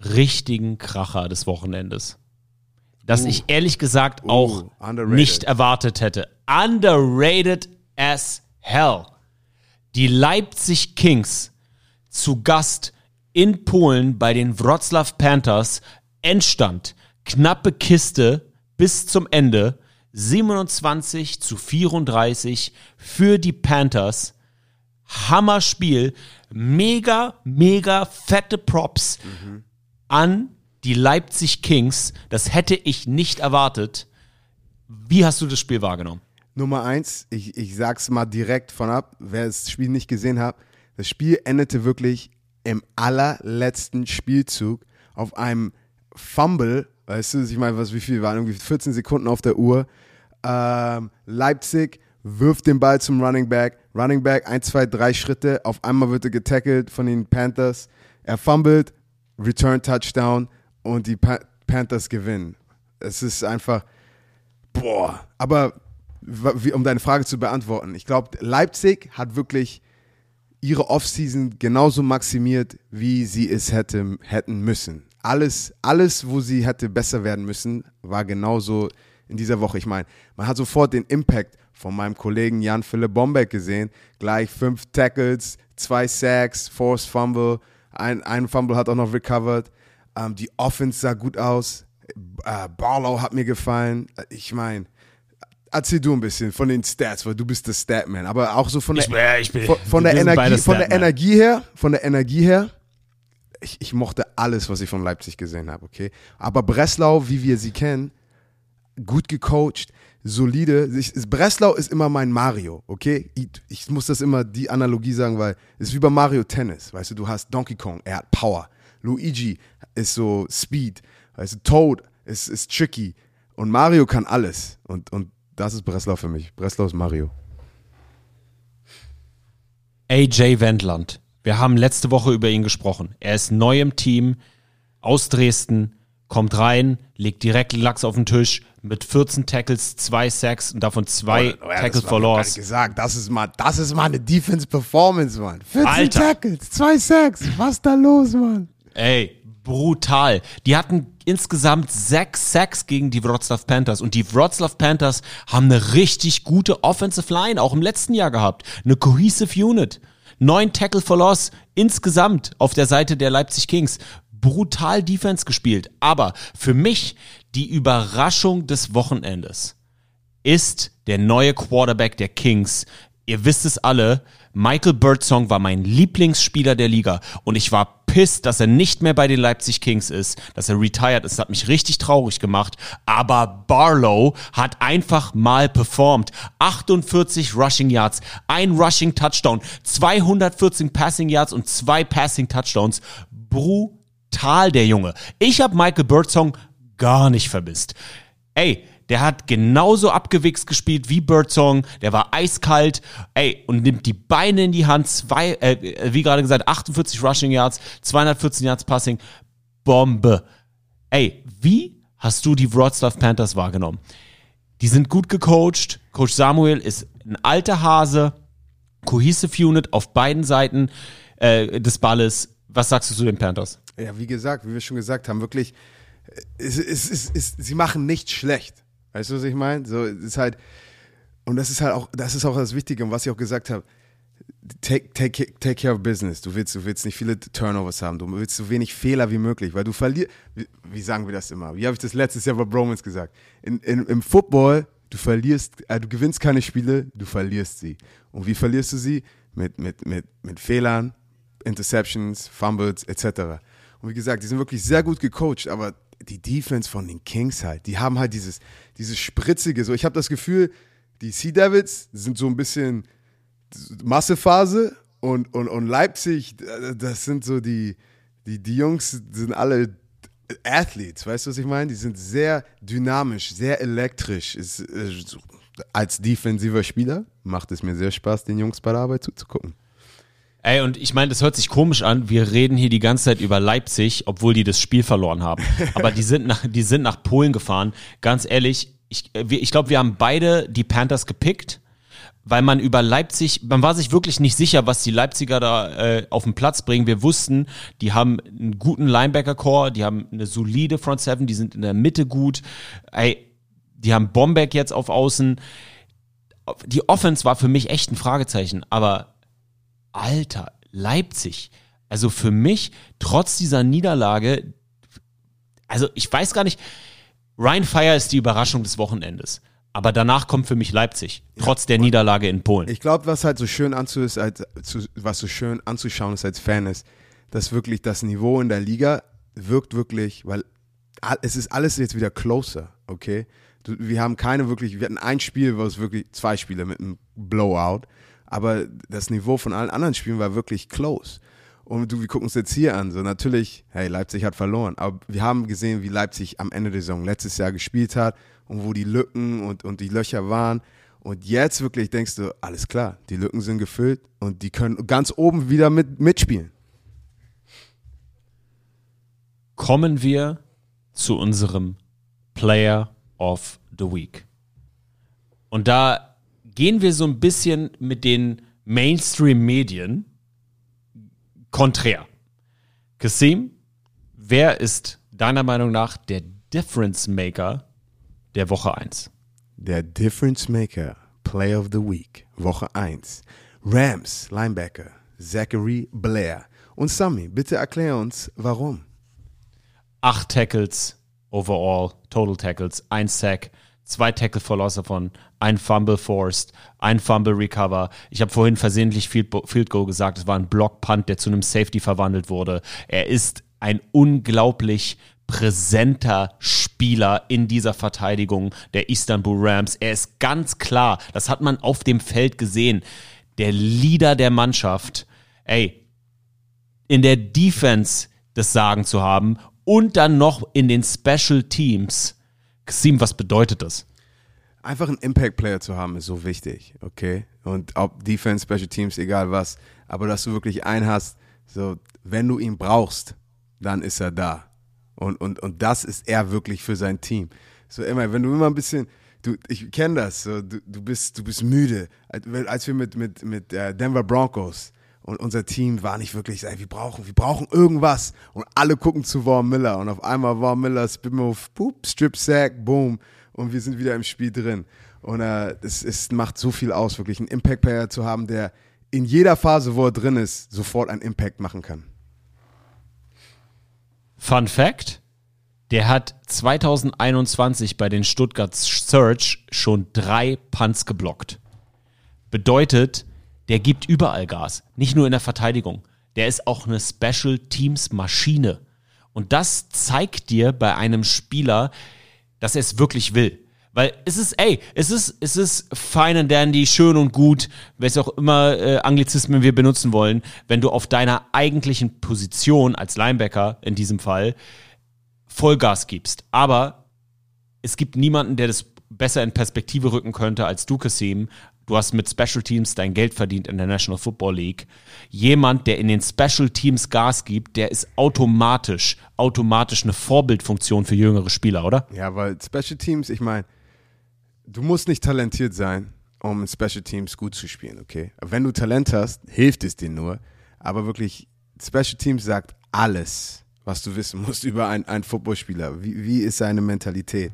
richtigen Kracher des Wochenendes. Das Uh. ich ehrlich gesagt auch underrated. nicht erwartet hätte. Underrated as hell. Die Leipzig Kings zu Gast in Polen bei den Wroclaw Panthers. Endstand, knappe Kiste bis zum Ende. 27 zu 34 für die Panthers. Hammerspiel. Mega, mega fette Props an die Leipzig Kings. Das hätte ich nicht erwartet. Wie hast du das Spiel wahrgenommen? Nummer eins, ich, ich sag's mal direkt von ab, wer das Spiel nicht gesehen hat, das Spiel endete wirklich im allerletzten Spielzug auf einem Fumble, weißt du, ich meine, was, wie viel waren, irgendwie 14 Sekunden auf der Uhr. Ähm, Leipzig wirft den Ball zum Running Back, Running Back, ein, zwei, drei Schritte, auf einmal wird er getackelt von den Panthers, er fummelt, Return Touchdown und die pa Panthers gewinnen. Es ist einfach, boah, aber um deine Frage zu beantworten, ich glaube, Leipzig hat wirklich ihre Offseason genauso maximiert, wie sie es hätte, hätten müssen. Alles, alles, wo sie hätte besser werden müssen, war genauso in dieser Woche. Ich meine, man hat sofort den Impact von meinem Kollegen Jan Philipp Bombeck gesehen. Gleich fünf Tackles, zwei Sacks, Force Fumble, ein, ein Fumble hat auch noch recovered. Ähm, die Offense sah gut aus. Äh, Barlow hat mir gefallen. Ich meine, erzähl du ein bisschen von den Stats, weil du bist der Statman. Aber auch so von der, Ich bin- ich bin- von, von der Energie, von der. Energie her, von der Energie her, ich, ich mochte alles, was ich von Leipzig gesehen habe, okay? Aber Breslau, wie wir sie kennen, gut gecoacht, solide. Ich, Breslau ist immer mein Mario, okay? Ich, ich muss das immer die Analogie sagen, weil es ist wie bei Mario Tennis, weißt du, du hast Donkey Kong, er hat Power. Luigi ist so Speed, weißt du, Toad ist, ist tricky und Mario kann alles und, und das ist Breslau für mich. Breslau ist Mario. AJ Wendland. Wir haben letzte Woche über ihn gesprochen. Er ist neu im Team aus Dresden, kommt rein, legt direkt Lachs auf den Tisch mit 14 Tackles, zwei Sacks und davon zwei Oh, ja, Tackles for Loss. gesagt, das ist mal, das ist mal eine Defense Performance, Mann. 14 Alter. Tackles, zwei Sacks, was da los, Mann? Ey, brutal. Die hatten insgesamt sechs Sacks gegen die Wroclaw Panthers und die Wroclaw Panthers haben eine richtig gute Offensive Line auch im letzten Jahr gehabt. Eine cohesive Unit. Neun Tackle for Loss insgesamt auf der Seite der Leipzig Kings. Brutal Defense gespielt. Aber für mich die Überraschung des Wochenendes ist der neue Quarterback der Kings. Ihr wisst es alle, Michael Birdsong war mein Lieblingsspieler der Liga und ich war pissed, dass er nicht mehr bei den Leipzig Kings ist, dass er retired ist. Das hat mich richtig traurig gemacht. Aber Barlow hat einfach mal performt. 48 Rushing Yards, ein Rushing Touchdown, 214 Passing Yards und zwei Passing Touchdowns. Brutal, der Junge. Ich habe Michael Birdsong gar nicht vermisst. Ey, der hat genauso abgewichst gespielt wie Birdsong. Der war eiskalt. Ey, und nimmt die Beine in die Hand. Zwei, äh, wie gerade gesagt, 48 Rushing Yards, 214 Yards Passing. Bombe. Ey, wie hast du die Wroclaw Panthers wahrgenommen? Die sind gut gecoacht. Coach Samuel ist ein alter Hase. Cohesive Unit auf beiden Seiten äh, des Balles. Was sagst du zu den Panthers? Ja, wie gesagt, wie wir schon gesagt haben, wirklich, äh, es, es, es, es, sie machen nichts schlecht. Weißt du, was ich meine? So, es ist halt, und das ist halt auch, das ist auch das Wichtige, und was ich auch gesagt habe. Take, take, take care of business. Du willst, du willst nicht viele Turnovers haben. Du willst so wenig Fehler wie möglich, weil du verlierst. Wie, wie sagen wir das immer? Wie habe ich das letztes Jahr bei Bromans gesagt? In, in, Im Football, du verlierst, äh, du gewinnst keine Spiele, du verlierst sie. Und wie verlierst du sie? Mit, mit, mit, mit Fehlern, Interceptions, Fumbles, etc. Und wie gesagt, die sind wirklich sehr gut gecoacht, aber die Defense von den Kings halt, die haben halt dieses, dieses spritzige, so ich habe das Gefühl, die Sea Devils sind so ein bisschen Massephase und, und, und Leipzig, das sind so die, die, die Jungs sind alle Athletes, weißt du, was ich meine? Die sind sehr dynamisch, sehr elektrisch. Ist, äh, als defensiver Spieler macht es mir sehr Spaß, den Jungs bei der Arbeit zuzugucken. Ey, und ich meine, das hört sich komisch an. Wir reden hier die ganze Zeit über Leipzig, obwohl die das Spiel verloren haben. Aber die sind nach, die sind nach Polen gefahren. Ganz ehrlich, ich, ich glaube, wir haben beide die Panthers gepickt, weil man über Leipzig, man war sich wirklich nicht sicher, was die Leipziger da äh, auf den Platz bringen. Wir wussten, die haben einen guten Linebacker-Core, die haben eine solide Front Seven, die sind in der Mitte gut. Ey, die haben Bombeck jetzt auf Außen. Die Offense war für mich echt ein Fragezeichen, aber Alter, Leipzig. Also für mich, trotz dieser Niederlage, also ich weiß gar nicht, Ryan Fire ist die Überraschung des Wochenendes. Aber danach kommt für mich Leipzig, trotz der Niederlage in Polen. Ich glaube, was halt so schön anzu ist, als, was so schön anzuschauen ist als Fan ist, dass wirklich das Niveau in der Liga wirkt wirklich, weil es ist alles jetzt wieder closer. okay? Wir haben keine wirklich, wir hatten ein Spiel, was wirklich, zwei Spiele mit einem Blowout, aber das Niveau von allen anderen Spielen war wirklich close. Und du, wir gucken uns jetzt hier an, so natürlich, hey, Leipzig hat verloren, aber wir haben gesehen, wie Leipzig am Ende der Saison letztes Jahr gespielt hat und wo die Lücken und, und die Löcher waren. Und jetzt wirklich denkst du, alles klar, die Lücken sind gefüllt und die können ganz oben wieder mit, mitspielen. Kommen wir zu unserem Player of the Week. Und da gehen wir so ein bisschen mit den Mainstream-Medien konträr. Kasim, wer ist deiner Meinung nach der Difference Maker der Woche 1? Der Difference Maker, Player of the Week, Woche 1. Rams, Linebacker, Zachary Blair. Und Sammy, bitte erklär uns, warum. Acht Tackles overall, Total Tackles, ein Sack, zwei Tackle for Loss davon, ein Fumble forced, ein Fumble Recover. Ich habe vorhin versehentlich Field, Field Goal gesagt, es war ein Block Punt, der zu einem Safety verwandelt wurde. Er ist ein unglaublich präsenter Spieler in dieser Verteidigung der Istanbul Rams. Er ist ganz klar, das hat man auf dem Feld gesehen, der Leader der Mannschaft. Ey, in der Defense das Sagen zu haben und dann noch in den Special Teams. Kasim, was bedeutet das? Einfach einen Impact-Player zu haben, ist so wichtig, okay? Und ob Defense, Special Teams, egal was. Aber dass du wirklich einen hast, so, wenn du ihn brauchst, dann ist er da. Und, und, und das ist er wirklich für sein Team. So immer, wenn du immer ein bisschen, du, ich kenne das, so, du, du, bist, du bist müde. Als als wir mit, mit, mit äh, Denver Broncos und unser Team war nicht wirklich, ey, wir brauchen, wir brauchen irgendwas. Und alle gucken zu Vaughn Miller und auf einmal Vaughn Miller, Spin Move, boop, Strip Sack, boom. Und wir sind wieder im Spiel drin. Und äh, es, es macht so viel aus, wirklich einen Impact-Player zu haben, der in jeder Phase, wo er drin ist, sofort einen Impact machen kann. Fun Fact: Der hat 2021 bei den Stuttgart Search schon drei Punts geblockt. Bedeutet, der gibt überall Gas, nicht nur in der Verteidigung. Der ist auch eine Special Teams Maschine. Und das zeigt dir bei einem Spieler, dass er es wirklich will. Weil es ist, ey, es ist, es ist fine and dandy, schön und gut, welche auch immer äh, Anglizismen wir benutzen wollen, wenn du auf deiner eigentlichen Position als Linebacker in diesem Fall Vollgas gibst. Aber es gibt niemanden, der das besser in Perspektive rücken könnte als du, Kasim. Du hast mit Special Teams dein Geld verdient in der National Football League. Jemand, der in den Special Teams Gas gibt, der ist automatisch, automatisch eine Vorbildfunktion für jüngere Spieler, oder? Ja, weil Special Teams, ich meine, du musst nicht talentiert sein, um in Special Teams gut zu spielen, okay? Wenn du Talent hast, hilft es dir nur. Aber wirklich, Special Teams sagt alles, was du wissen musst über einen, einen Footballspieler. Wie, wie ist seine Mentalität?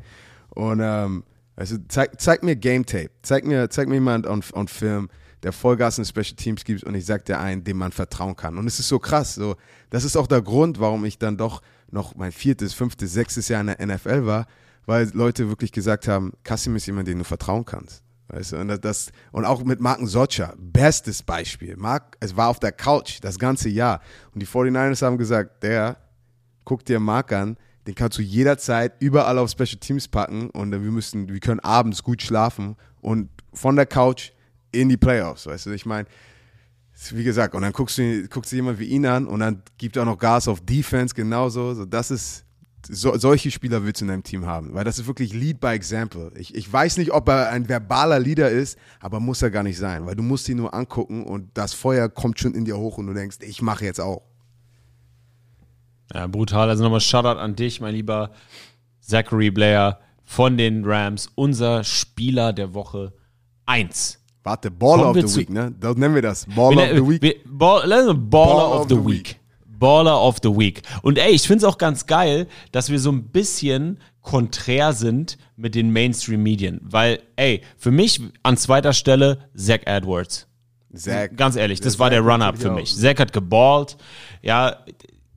Und ähm, also zeig, zeig mir Game Tape, zeig mir, zeig mir jemand on, on Film, der Vollgas in Special Teams gibt und ich sag dir einen, dem man vertrauen kann. Und es ist so krass. So, das ist auch der Grund, warum ich dann doch noch mein viertes, fünftes, sechstes Jahr in der NFL war, weil Leute wirklich gesagt haben, Kassim ist jemand, den du vertrauen kannst. Weißt du, und, das, und auch mit Marken Socha, bestes Beispiel. Mark, es war auf der Couch das ganze Jahr. Und die 49ers haben gesagt, der, guck dir Mark an, den kannst du jederzeit überall auf Special Teams packen und wir müssen, wir können abends gut schlafen und von der Couch in die Playoffs, weißt du, ich meine, wie gesagt, und dann guckst du, guckst du jemand wie ihn an und dann gibt er auch noch Gas auf Defense genauso, so das ist, so, solche Spieler willst du in deinem Team haben, weil das ist wirklich Lead by Example. Ich, ich weiß nicht, ob er ein verbaler Leader ist, aber muss er gar nicht sein, weil du musst ihn nur angucken und das Feuer kommt schon in dir hoch und du denkst, ich mache jetzt auch. Ja, brutal. Also nochmal Shoutout an dich, mein lieber Zachary Blair von den Rams, unser Spieler der Woche 1. Warte, Baller of the zu- Week, ne? Das nennen wir das. Baller of the Week. Wir- Ball, uns Baller, of the, week. Baller of the Week. Und ey, ich finde es auch ganz geil, dass wir so ein bisschen konträr sind mit den Mainstream-Medien. Weil, ey, für mich an zweiter Stelle Zach Edwards. Zach. Ganz ehrlich, das Der war der Zach Run-Up für auch. mich. Zach hat geballt. Ja,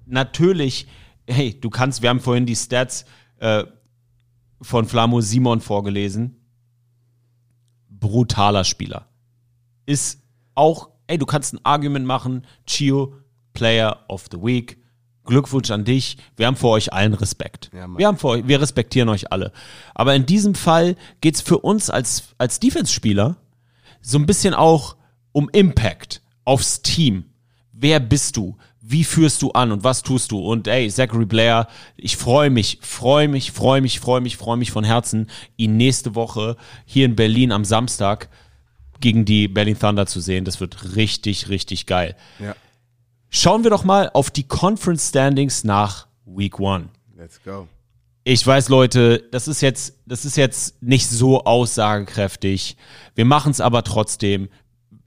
natürlich, hey, du kannst, wir haben vorhin die Stats äh, von Flamo Simon vorgelesen. Brutaler Spieler. Ist auch, ey, du kannst ein Argument machen, Chio, Player of the Week, Glückwunsch an dich. Wir haben vor euch allen Respekt. Ja, wir haben vor euch, wir respektieren euch alle. Aber in diesem Fall geht's für uns als, als Defense-Spieler so ein bisschen auch um Impact aufs Team. Wer bist du? Wie führst du an und was tust du? Und ey, Zachary Blair, ich freue mich, freue mich, freue mich, freue mich, freue mich von Herzen, ihn nächste Woche hier in Berlin am Samstag gegen die Berlin Thunder zu sehen. Das wird richtig, richtig geil. Ja. Schauen wir doch mal auf die Conference Standings nach Week One. Let's go. Ich weiß, Leute, das ist jetzt, das ist jetzt nicht so aussagekräftig. Wir machen es aber trotzdem.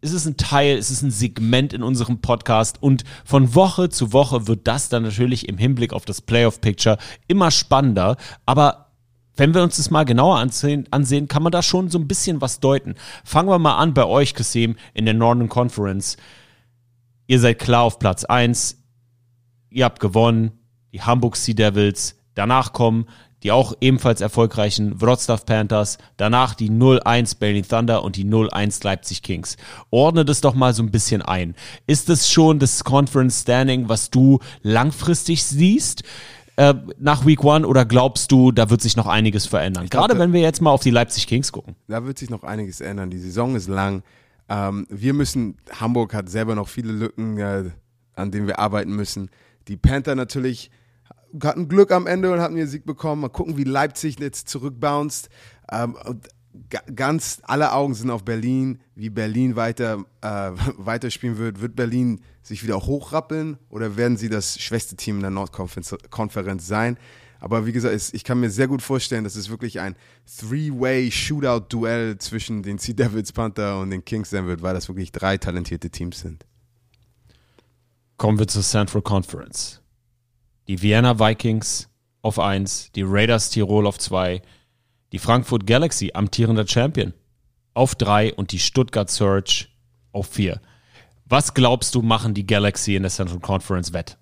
Es ist ein Teil, es ist ein Segment in unserem Podcast und von Woche zu Woche wird das dann natürlich im Hinblick auf das Playoff-Picture immer spannender. Aber wenn wir uns das mal genauer ansehen, kann man da schon so ein bisschen was deuten. Fangen wir mal an bei euch, Kasim, in der Northern Conference. Ihr seid klar auf Platz 1. Ihr habt gewonnen. Die Hamburg Sea Devils. Danach kommen die auch ebenfalls erfolgreichen Wroclaw Panthers. Danach die 0-1 Berlin Thunder und die 0-1 Leipzig Kings. Ordne das doch mal so ein bisschen ein. Ist das schon das Conference Standing, was du langfristig siehst? äh, Nach Week One oder glaubst du, da wird sich noch einiges verändern? glaub, Gerade wenn wir jetzt mal auf die Leipzig Kings gucken. Da wird sich noch einiges ändern. Die Saison ist lang. Ähm, wir müssen, Hamburg hat selber noch viele Lücken, äh, an denen wir arbeiten müssen. Die Panther natürlich hatten Glück am Ende und hatten ihren Sieg bekommen. Mal gucken, wie Leipzig jetzt zurückbounced. Ähm, ganz, alle Augen sind auf Berlin, wie Berlin weiter, äh, weiterspielen wird. Wird Berlin sich wieder hochrappeln oder werden sie das schwächste Team in der Nordkonferenz sein? Aber wie gesagt, es- ich kann mir sehr gut vorstellen, dass es wirklich ein Three-Way-Shootout-Duell zwischen den Sea Devils Panther und den Kings sein wird, weil das wirklich drei talentierte Teams sind. Kommen wir zur Central Conference. Die Vienna Vikings auf 1, die Raiders Tirol auf 2, die Frankfurt Galaxy, amtierender Champion, auf 3 und die Stuttgart Surge auf 4. Was glaubst du, machen die Galaxy in der Central Conference wett?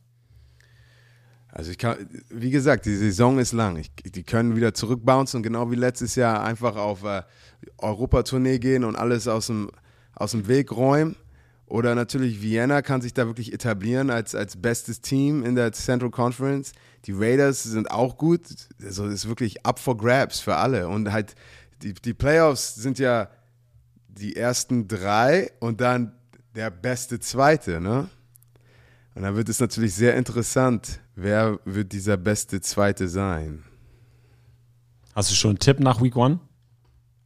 Also ich kann, wie gesagt, die Saison ist lang. Ich, die können wieder zurückbouncen und genau wie letztes Jahr einfach auf äh, Europatournee gehen und alles aus dem, aus dem Weg räumen. Oder natürlich Vienna kann sich da wirklich etablieren als, als bestes Team in der Central Conference. Die Raiders sind auch gut. Also es ist wirklich up for grabs für alle. Und halt die, die Playoffs sind ja die ersten drei und dann der beste Zweite, ne? Und dann wird es natürlich sehr interessant, wer wird dieser beste Zweite sein. Hast du schon einen Tipp nach Week 1?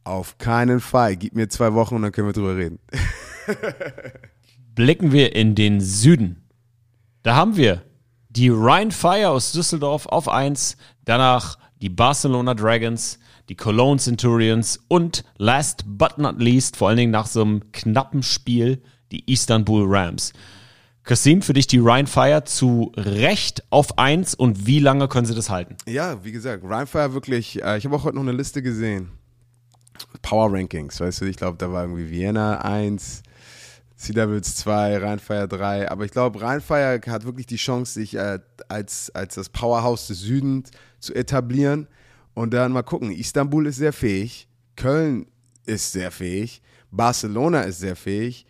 Auf keinen Fall. Gib mir zwei Wochen und dann können wir drüber reden. Blicken wir in den Süden. Da haben wir die Rhine Fire aus Düsseldorf auf 1, danach die Barcelona Dragons, die Cologne Centurions und last but not least, vor allen Dingen nach so einem knappen Spiel, die Istanbul Rams. Kasim, für dich die Rhine Fire zu Recht auf 1 und wie lange können sie das halten? Ja, wie gesagt, Rheinfire wirklich, äh, ich habe auch heute noch eine Liste gesehen. Power Rankings, weißt du, ich glaube, da war irgendwie Vienna 1, Sea Devils 2, Rheinfire 3, aber ich glaube, Rheinfire hat wirklich die Chance, sich äh, als, als das Powerhouse des Südens zu etablieren. Und dann mal gucken, Istanbul ist sehr fähig, Köln ist sehr fähig, Barcelona ist sehr fähig,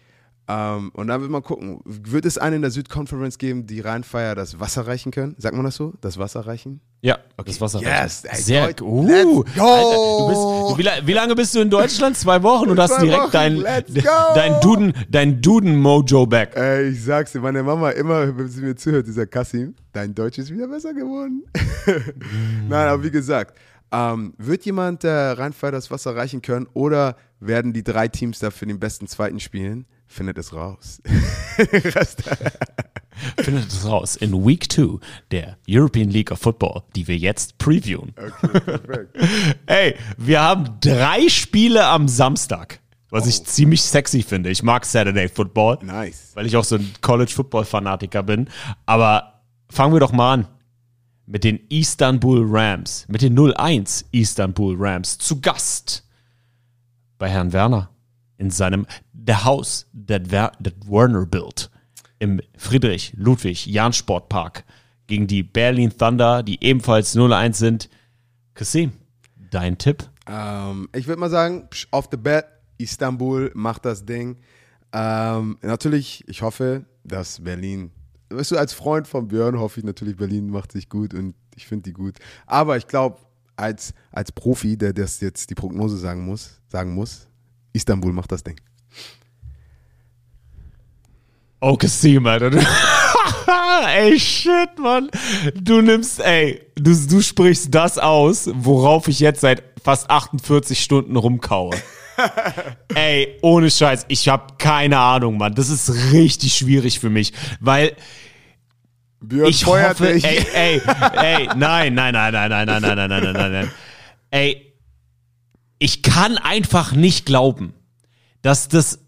ähm, und dann wird man gucken, wird es einen in der Südkonferenz geben, die Rheinfire das Wasser reichen können? Sagt man das so? Das Wasser reichen? Ja, das Wasser Yes, ey, Sehr Deut- uh, let's go! Alter, bist, wie, wie lange bist du in Deutschland? Zwei Wochen und hast direkt Wochen, dein, dein Duden, dein Duden Mojo back. Ey, ich sag's dir, meine Mama immer, wenn sie mir zuhört, dieser Kassim, dein Deutsch ist wieder besser geworden. Nein, aber wie gesagt, ähm, wird jemand der Rheinfire das Wasser reichen können oder werden die drei Teams da für den besten Zweiten spielen? Findet es raus. Rest- Findet es raus in Week 2 der European League of Football, die wir jetzt previewen. okay, perfekt. Ey, wir haben drei Spiele am Samstag, was ich ziemlich sexy finde. Ich mag Saturday Football, Nice. weil ich auch so ein College Football Fanatiker bin. Aber fangen wir doch mal an mit den Istanbul Rams, mit den 01 Istanbul Rams zu Gast bei Herrn Werner in seinem The House that, Wer that Werner built im Friedrich-Ludwig-Jahn-Sportpark gegen die Berlin Thunder, die ebenfalls 0-1 sind. Kassim, dein Tipp? Ähm, ich würde mal sagen, off the bat, Istanbul macht das Ding. Ähm, natürlich, ich hoffe, dass Berlin weißt du, als Freund von Björn hoffe ich natürlich, Berlin macht sich gut und ich finde die gut. Aber ich glaube, als, als Profi, der das jetzt die Prognose sagen muss, sagen muss, Istanbul macht das Ding. Oh, Kassim, Alter. ey, shit, Mann. Du nimmst, ey, du, du sprichst das aus, worauf ich jetzt seit fast 48 Stunden rumkaue. ey, ohne Scheiß, ich habe keine Ahnung, Mann. Das ist richtig schwierig für mich, weil Björn ich hoffe, dich. ey, ey, ey, nein, nein, nein, nein, nein, nein, nein, nein, nein, nein, nein, nein. Ey, ich kann einfach nicht glauben, dass das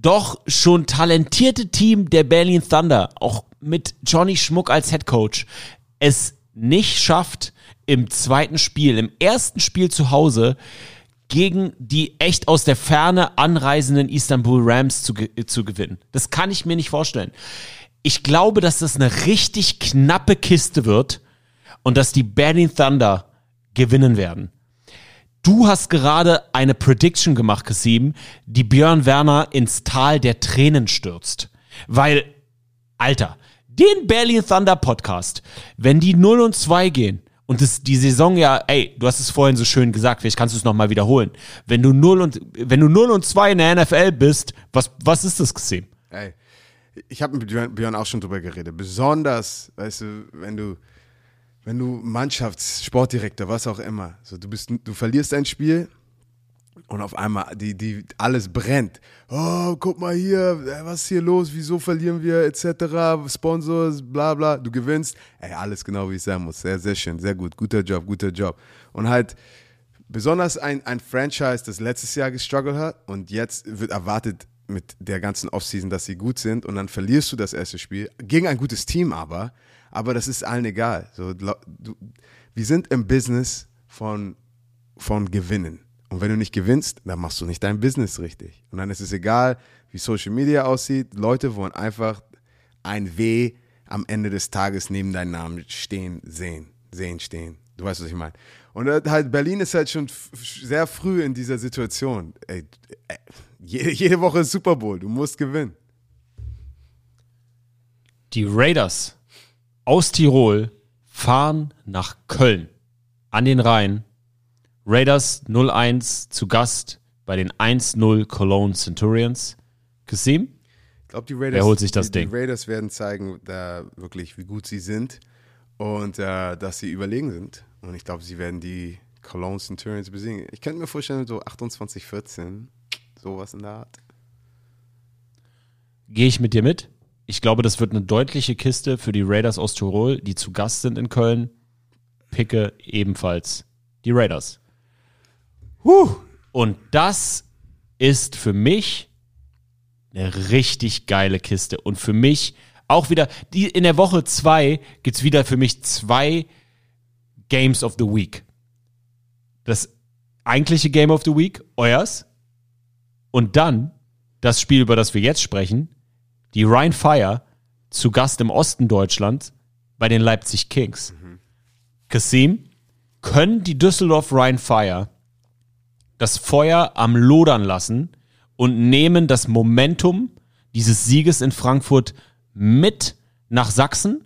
doch schon talentierte Team der Berlin Thunder, auch mit Johnny Schmuck als Head Coach, es nicht schafft, im zweiten Spiel, im ersten Spiel zu Hause, gegen die echt aus der Ferne anreisenden Istanbul Rams zu, zu gewinnen. Das kann ich mir nicht vorstellen. Ich glaube, dass das eine richtig knappe Kiste wird und dass die Berlin Thunder gewinnen werden. Du hast gerade eine Prediction gemacht, Kasim, die Björn Werner ins Tal der Tränen stürzt. Weil, Alter, den Berlin Thunder Podcast, wenn die 0 und 2 gehen und das, die Saison ja, ey, du hast es vorhin so schön gesagt, vielleicht kannst du es nochmal wiederholen. Wenn du 0 und, wenn du 0 und 2 in der NFL bist, was, was ist das, Kasim? Ey, ich habe mit Björn, auch schon drüber geredet. Besonders, weißt du, wenn du, wenn du Mannschafts-, Sportdirektor, was auch immer, so du bist, du verlierst ein Spiel und auf einmal die, die, alles brennt. Oh, guck mal hier, ey, was ist hier los? Wieso verlieren wir etc. Sponsors, bla bla. Du gewinnst, ey, alles genau wie es sein muss. Sehr, sehr schön, sehr gut, guter Job, guter Job. Und halt besonders ein, ein Franchise, das letztes Jahr gestruggelt hat und jetzt wird erwartet mit der ganzen Offseason, dass sie gut sind und dann verlierst du das erste Spiel gegen ein gutes Team aber, aber das ist allen egal. So, du, wir sind im Business von, von Gewinnen. Und wenn du nicht gewinnst, dann machst du nicht dein Business richtig. Und dann ist es egal, wie Social Media aussieht. Leute wollen einfach ein W am Ende des Tages neben deinem Namen stehen, sehen, sehen, stehen. Du weißt, was ich meine. Und halt Berlin ist halt schon sehr früh in dieser Situation. Ey, ey, jede, jede Woche ist Super Bowl, du musst gewinnen. Die Raiders aus Tirol fahren nach Köln an den Rhein. Raiders 0-1 zu Gast bei den 1-0 Cologne Centurions. Kasim? Ich glaube, die Raiders, Wer holt sich das die, Ding? Die Raiders werden zeigen, da wirklich, wie gut sie sind und äh, dass sie überlegen sind. Und ich glaube, sie werden die Cologne Centurions besiegen. Ich könnte mir vorstellen, so 28, 14, sowas in der Art. Gehe ich mit dir mit? Ich glaube, das wird eine deutliche Kiste für die Raiders aus Tirol, die zu Gast sind in Köln. Picke ebenfalls die Raiders. Huh. Und das ist für mich eine richtig geile Kiste. Und für mich auch wieder, die, in der Woche zwei gibt's wieder für mich zwei Games of the Week. Das eigentliche Game of the Week, euers. Und dann das Spiel, über das wir jetzt sprechen, die Rhine Fire zu Gast im Osten Deutschlands bei den Leipzig Kings. Kasim, können die Düsseldorf Rhine Fire das Feuer am Lodern lassen und nehmen das Momentum dieses Sieges in Frankfurt mit nach Sachsen?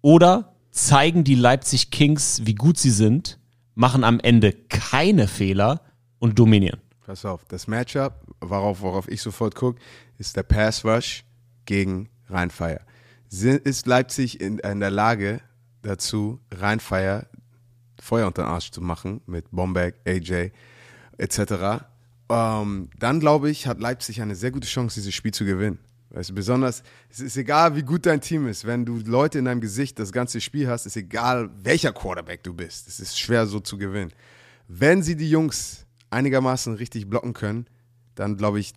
Oder zeigen die Leipzig Kings, wie gut sie sind, machen am Ende keine Fehler und dominieren? Pass auf, das Matchup, worauf, worauf ich sofort gucke, ist der Pass Rush gegen Rheinfire. Sind- Ist Leipzig in, in der Lage dazu, Rheinfire Feuer unter den Arsch zu machen mit Bombeck, AJ etc., ähm, dann glaube ich, hat Leipzig eine sehr gute Chance, dieses Spiel zu gewinnen. Weißt du, besonders, es ist egal, wie gut dein Team ist, wenn du Leute in deinem Gesicht das ganze Spiel hast, ist egal, welcher Quarterback du bist. Es ist schwer so zu gewinnen. Wenn sie die Jungs einigermaßen richtig blocken können, dann glaube ich,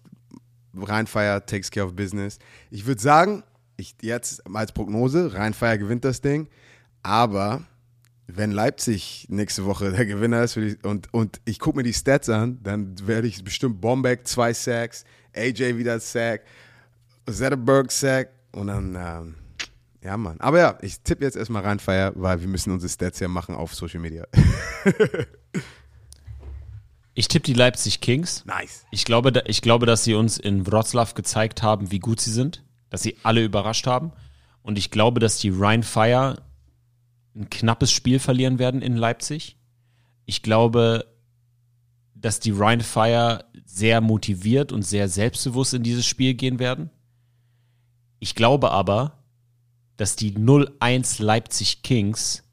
Rheinfire takes care of business. Ich würde sagen, ich jetzt als Prognose, Rheinfire gewinnt das Ding, aber wenn Leipzig nächste Woche der Gewinner ist und, und ich gucke mir die Stats an, dann werde ich bestimmt Bombeck zwei Sacks, AJ wieder Sack, Zetterberg Sack und dann, ähm, ja Mann. Aber ja, ich tippe jetzt erstmal Rheinfire, weil wir müssen unsere Stats ja machen auf Social Media. Ich tippe die Leipzig Kings. nice. Ich glaube, ich glaube, dass sie uns in Wroclaw gezeigt haben, wie gut sie sind, dass sie alle überrascht haben. Und ich glaube, dass die Rhein Fire ein knappes Spiel verlieren werden in Leipzig. Ich glaube, dass die Rhein Fire sehr motiviert und sehr selbstbewusst in dieses Spiel gehen werden. Ich glaube aber, dass die 0-1 Leipzig Kings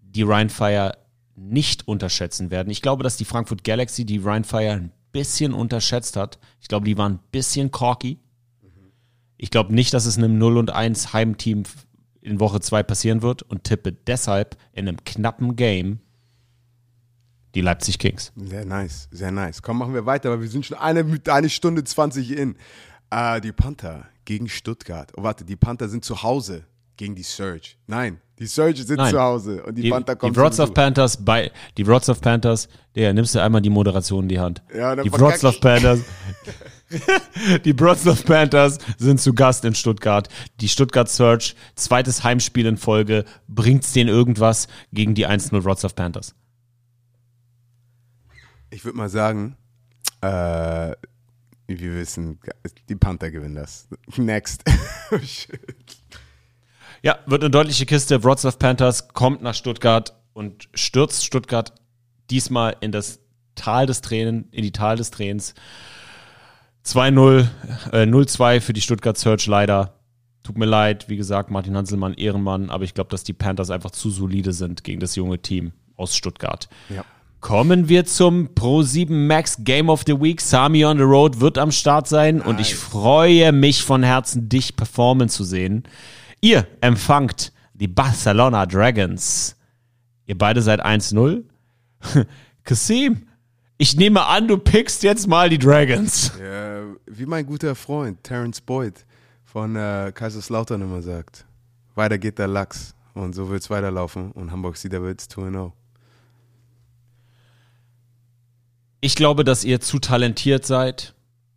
die Rhein Fire nicht unterschätzen werden. Ich glaube, dass die Frankfurt Galaxy die Rhein Fire ein bisschen unterschätzt hat. Ich glaube, die waren ein bisschen corky. Ich glaube nicht, dass es einem 0 und 1 Heimteam in Woche 2 passieren wird und tippe deshalb in einem knappen Game die Leipzig Kings. Sehr nice, sehr nice. Komm, machen wir weiter, weil wir sind schon eine, eine Stunde 20 in. Äh, die Panther gegen Stuttgart. Oh, warte, die Panther sind zu Hause gegen die Surge. Nein, die Surge sind Nein. zu Hause und die, Die, Panther kommen die Wroclaw. Panthers bei die Wroclaw Panthers, der nimmst du einmal die Moderation in die Hand. Ja, die Wroclaw. Panthers Die Wroclaw Panthers sind zu Gast in Stuttgart. Die Stuttgart Search, zweites Heimspiel in Folge, bringt's denen irgendwas gegen die 1-0 Wroclaw Panthers? Ich würde mal sagen, äh, wir wissen, die Panther gewinnen das. Next. Oh, shit. Ja, wird eine deutliche Kiste. Wroclaw Panthers kommt nach Stuttgart und stürzt Stuttgart diesmal in das Tal des Tränen, in die Tal des Tränens. 2-0, äh, 0-2 für die Stuttgart Search leider. Tut mir leid, wie gesagt, Martin Hanselmann, Ehrenmann, aber ich glaube, dass die Panthers einfach zu solide sind gegen das junge Team aus Stuttgart. ja. Kommen wir zum Pro7 Max Game of the Week. Sami on the Road wird am Start sein und ich freue mich von Herzen, dich performen zu sehen. Ihr empfangt die Barcelona Dragons. Ihr beide seid 1-0. Kasim, ich nehme an, du pickst jetzt mal die Dragons. Ja, wie mein guter Freund Terence Boyd von äh, Kaiserslautern immer sagt, weiter geht der Lachs und so wird es weiterlaufen und Hamburg Sea Devils 2-0. Ich glaube, dass ihr zu talentiert seid,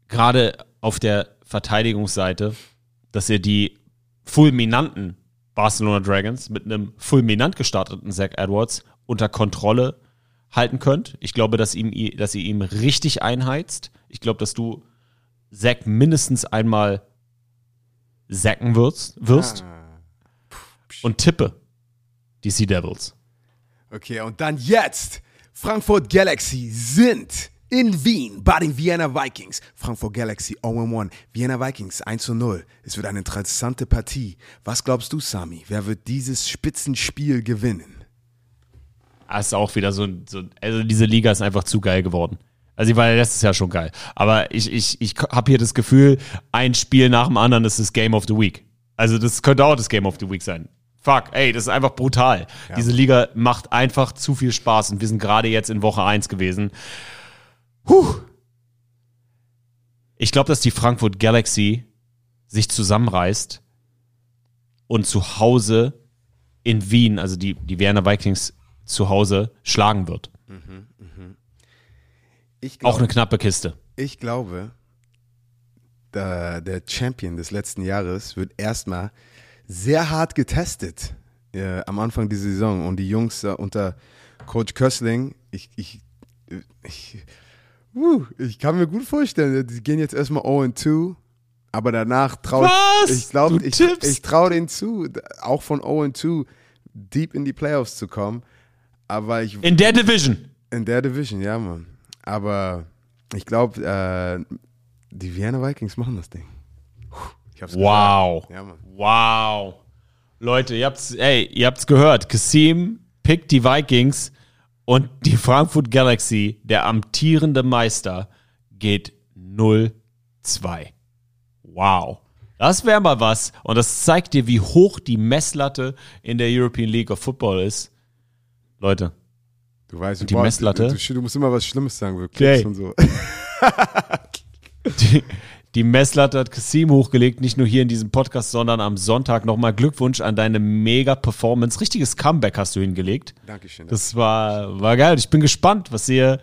gerade auf der Verteidigungsseite, dass ihr die fulminanten Barcelona Dragons mit einem fulminant gestarteten Zach Edwards unter Kontrolle halten könnt. Ich glaube, dass, ihm, dass ihr ihm richtig einheizt. Ich glaube, dass du Zach mindestens einmal sacken wirst, wirst und tippe die Sea Devils. Okay, und dann jetzt. Frankfurt Galaxy sind in Wien bei den Vienna Vikings. Frankfurt Galaxy 0-1, Vienna Vikings 1-0. Es wird eine interessante Partie. Was glaubst du, Sami? Wer wird dieses Spitzenspiel gewinnen? Das ist auch wieder so, so, also diese Liga ist einfach zu geil geworden. Also die war ja letztes Jahr schon geil. Aber ich, ich, ich habe hier das Gefühl, ein Spiel nach dem anderen ist das Game of the Week. Also das könnte auch das Game of the Week sein. Fuck, ey, das ist einfach brutal. Diese Liga macht einfach zu viel Spaß und wir sind gerade jetzt in Woche 1 gewesen. Puh. Ich glaube, dass die Frankfurt Galaxy sich zusammenreißt und zu Hause in Wien, also die, die Vienna Vikings zu Hause, schlagen wird. Ich Auch eine knappe Kiste. Ich glaube, der, der Champion des letzten Jahres wird erstmal sehr hart getestet äh, am Anfang dieser Saison. Und die Jungs äh, unter Coach Kössling, ich, ich, äh, ich, uh, ich kann mir gut vorstellen, die gehen jetzt erstmal 0-2. Aber danach traue ich, ich glaube, ich, ich traue denen zu, auch von 0-2 deep in die Playoffs zu kommen. Aber ich, In der Division. in der Division, ja, Mann. Aber ich glaube, äh, die Vienna Vikings machen das Ding. Puh, Ich hab's Wow. Ja. Wow. Leute, ihr habt's, ey, ihr habt's gehört. Kasim pickt die Vikings und die Frankfurt Galaxy, der amtierende Meister, geht 0-2. Wow. Das wäre mal was. Und das zeigt dir, wie hoch die Messlatte in der European League of Football ist. Leute, Du weißt, du, die brauchst- Messlatte? Du, du musst immer was Schlimmes sagen, wir Okay. Und so. die, die Messlatte hat Kasim hochgelegt, nicht nur hier in diesem Podcast, sondern am Sonntag nochmal Glückwunsch an deine Mega-Performance. Richtiges Comeback hast du hingelegt. Dankeschön. Das war, war geil. Ich bin gespannt, was ihr,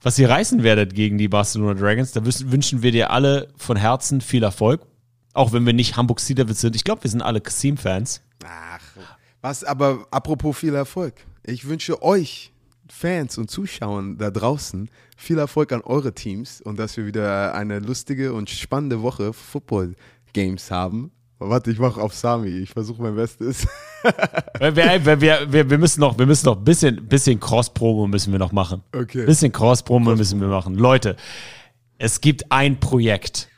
was ihr reißen werdet gegen die Barcelona Dragons. Da wünschen, wir dir alle von Herzen viel Erfolg. Auch wenn wir nicht Hamburg Devils sind. Ich glaube, wir sind alle Kasim-Fans. Ach, was, aber apropos viel Erfolg. Ich wünsche euch, Fans und Zuschauern da draußen, viel Erfolg an eure Teams und dass wir wieder eine lustige und spannende Woche Football Games haben. Warte, ich mache auf Sami. Ich versuche mein Bestes. wir, wir, wir, wir, müssen noch, wir müssen noch ein bisschen, bisschen Cross-Promo müssen wir noch machen. Okay. Bisschen Cross-Promo müssen wir machen. Leute, es gibt ein Projekt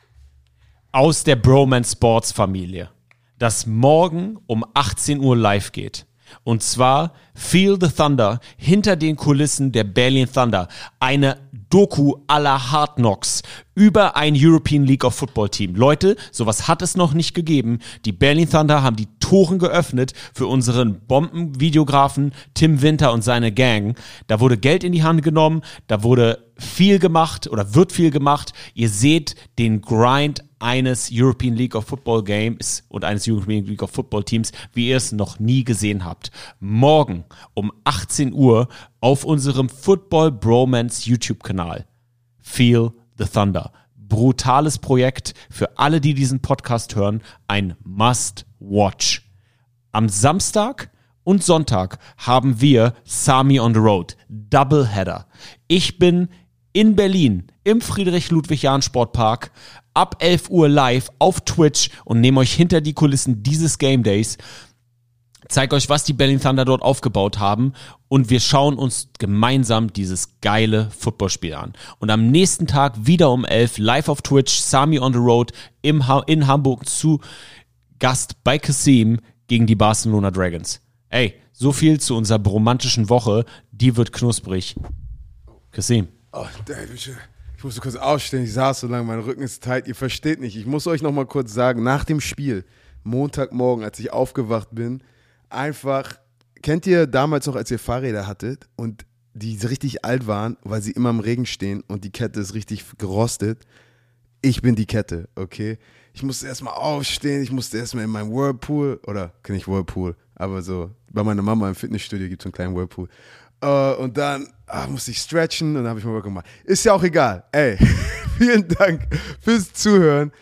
aus der Broman Sports Familie, das morgen um 18 Uhr live geht. Und zwar Feel the Thunder hinter den Kulissen der Berlin Thunder. Eine Doku aller Hard Knocks über ein European League of Football Team. Leute, sowas hat es noch nicht gegeben. Die Berlin Thunder haben die Toren geöffnet für unseren Bombenvideografen Tim Winter und seine Gang. Da wurde Geld in die Hand genommen, da wurde viel gemacht oder wird viel gemacht. Ihr seht den Grind eines European League of Football Games und eines European League of Football Teams, wie ihr es noch nie gesehen habt. Morgen um 18 Uhr auf unserem Football Bromance YouTube-Kanal. Feel the Thunder. Brutales Projekt für alle, die diesen Podcast hören. Ein Must-Watch. Am Samstag und Sonntag haben wir Sami on the Road. Doubleheader. Ich bin in Berlin im Friedrich-Ludwig-Jahn-Sportpark ab 11 Uhr live auf Twitch und nehme euch hinter die Kulissen dieses Game Days. Zeig euch, was die Berlin Thunder dort aufgebaut haben und wir schauen uns gemeinsam dieses geile Footballspiel an. Und am nächsten Tag wieder um 11 live auf Twitch, Sami on the Road im ha in Hamburg zu Gast bei Kasim gegen die Barcelona Dragons. Ey, so viel zu unserer romantischen Woche. Die wird knusprig. Kasim. Oh, Dave, ich, musste kurz aufstehen. Ich saß so lange, mein Rücken ist tight. Ihr versteht nicht. Ich muss euch noch mal kurz sagen, nach dem Spiel, Montagmorgen, als ich aufgewacht bin, einfach, kennt ihr damals noch, als ihr Fahrräder hattet und die richtig alt waren, weil sie immer im Regen stehen und die Kette ist richtig gerostet? Ich bin die Kette, okay? Ich musste erstmal aufstehen, ich musste erstmal in meinem Whirlpool, oder kenne ich Whirlpool, aber so, bei meiner Mama im Fitnessstudio gibt es einen kleinen Whirlpool. Äh, und dann ah, musste ich stretchen und dann habe ich mal Workout gemacht. Ist ja auch egal. Ey, vielen Dank fürs Zuhören.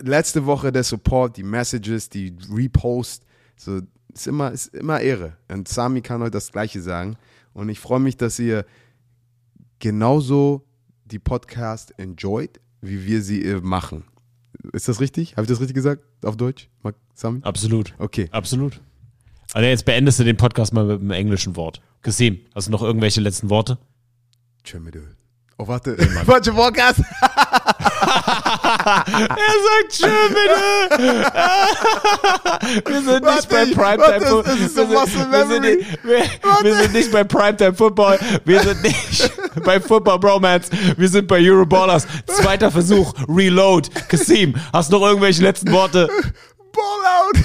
Letzte Woche der Support, die Messages, die Repost, so ist immer, ist immer Ehre. Und Sami kann heute das Gleiche sagen. Und ich freue mich, dass ihr genauso die Podcast enjoyt, wie wir sie äh, machen. Ist das richtig? Habe ich das richtig gesagt? Auf Deutsch? Sami? Absolut. Okay. Absolut. Also jetzt beendest du den Podcast mal mit einem englischen Wort. Kasim, hast du noch irgendwelche letzten Worte? Öl. Oh, warte. Warte, Podcast. Er sagt bitte. wir sind Warte, nicht bei Primetime warte, das ist so wir, sind, wir, sind nicht, wir, wir sind nicht bei Primetime Football. Wir sind nicht bei Football Bromance. Wir sind bei Euroballers. Zweiter Versuch. Reload. Kasim, hast du noch irgendwelche letzten Worte? Ball out.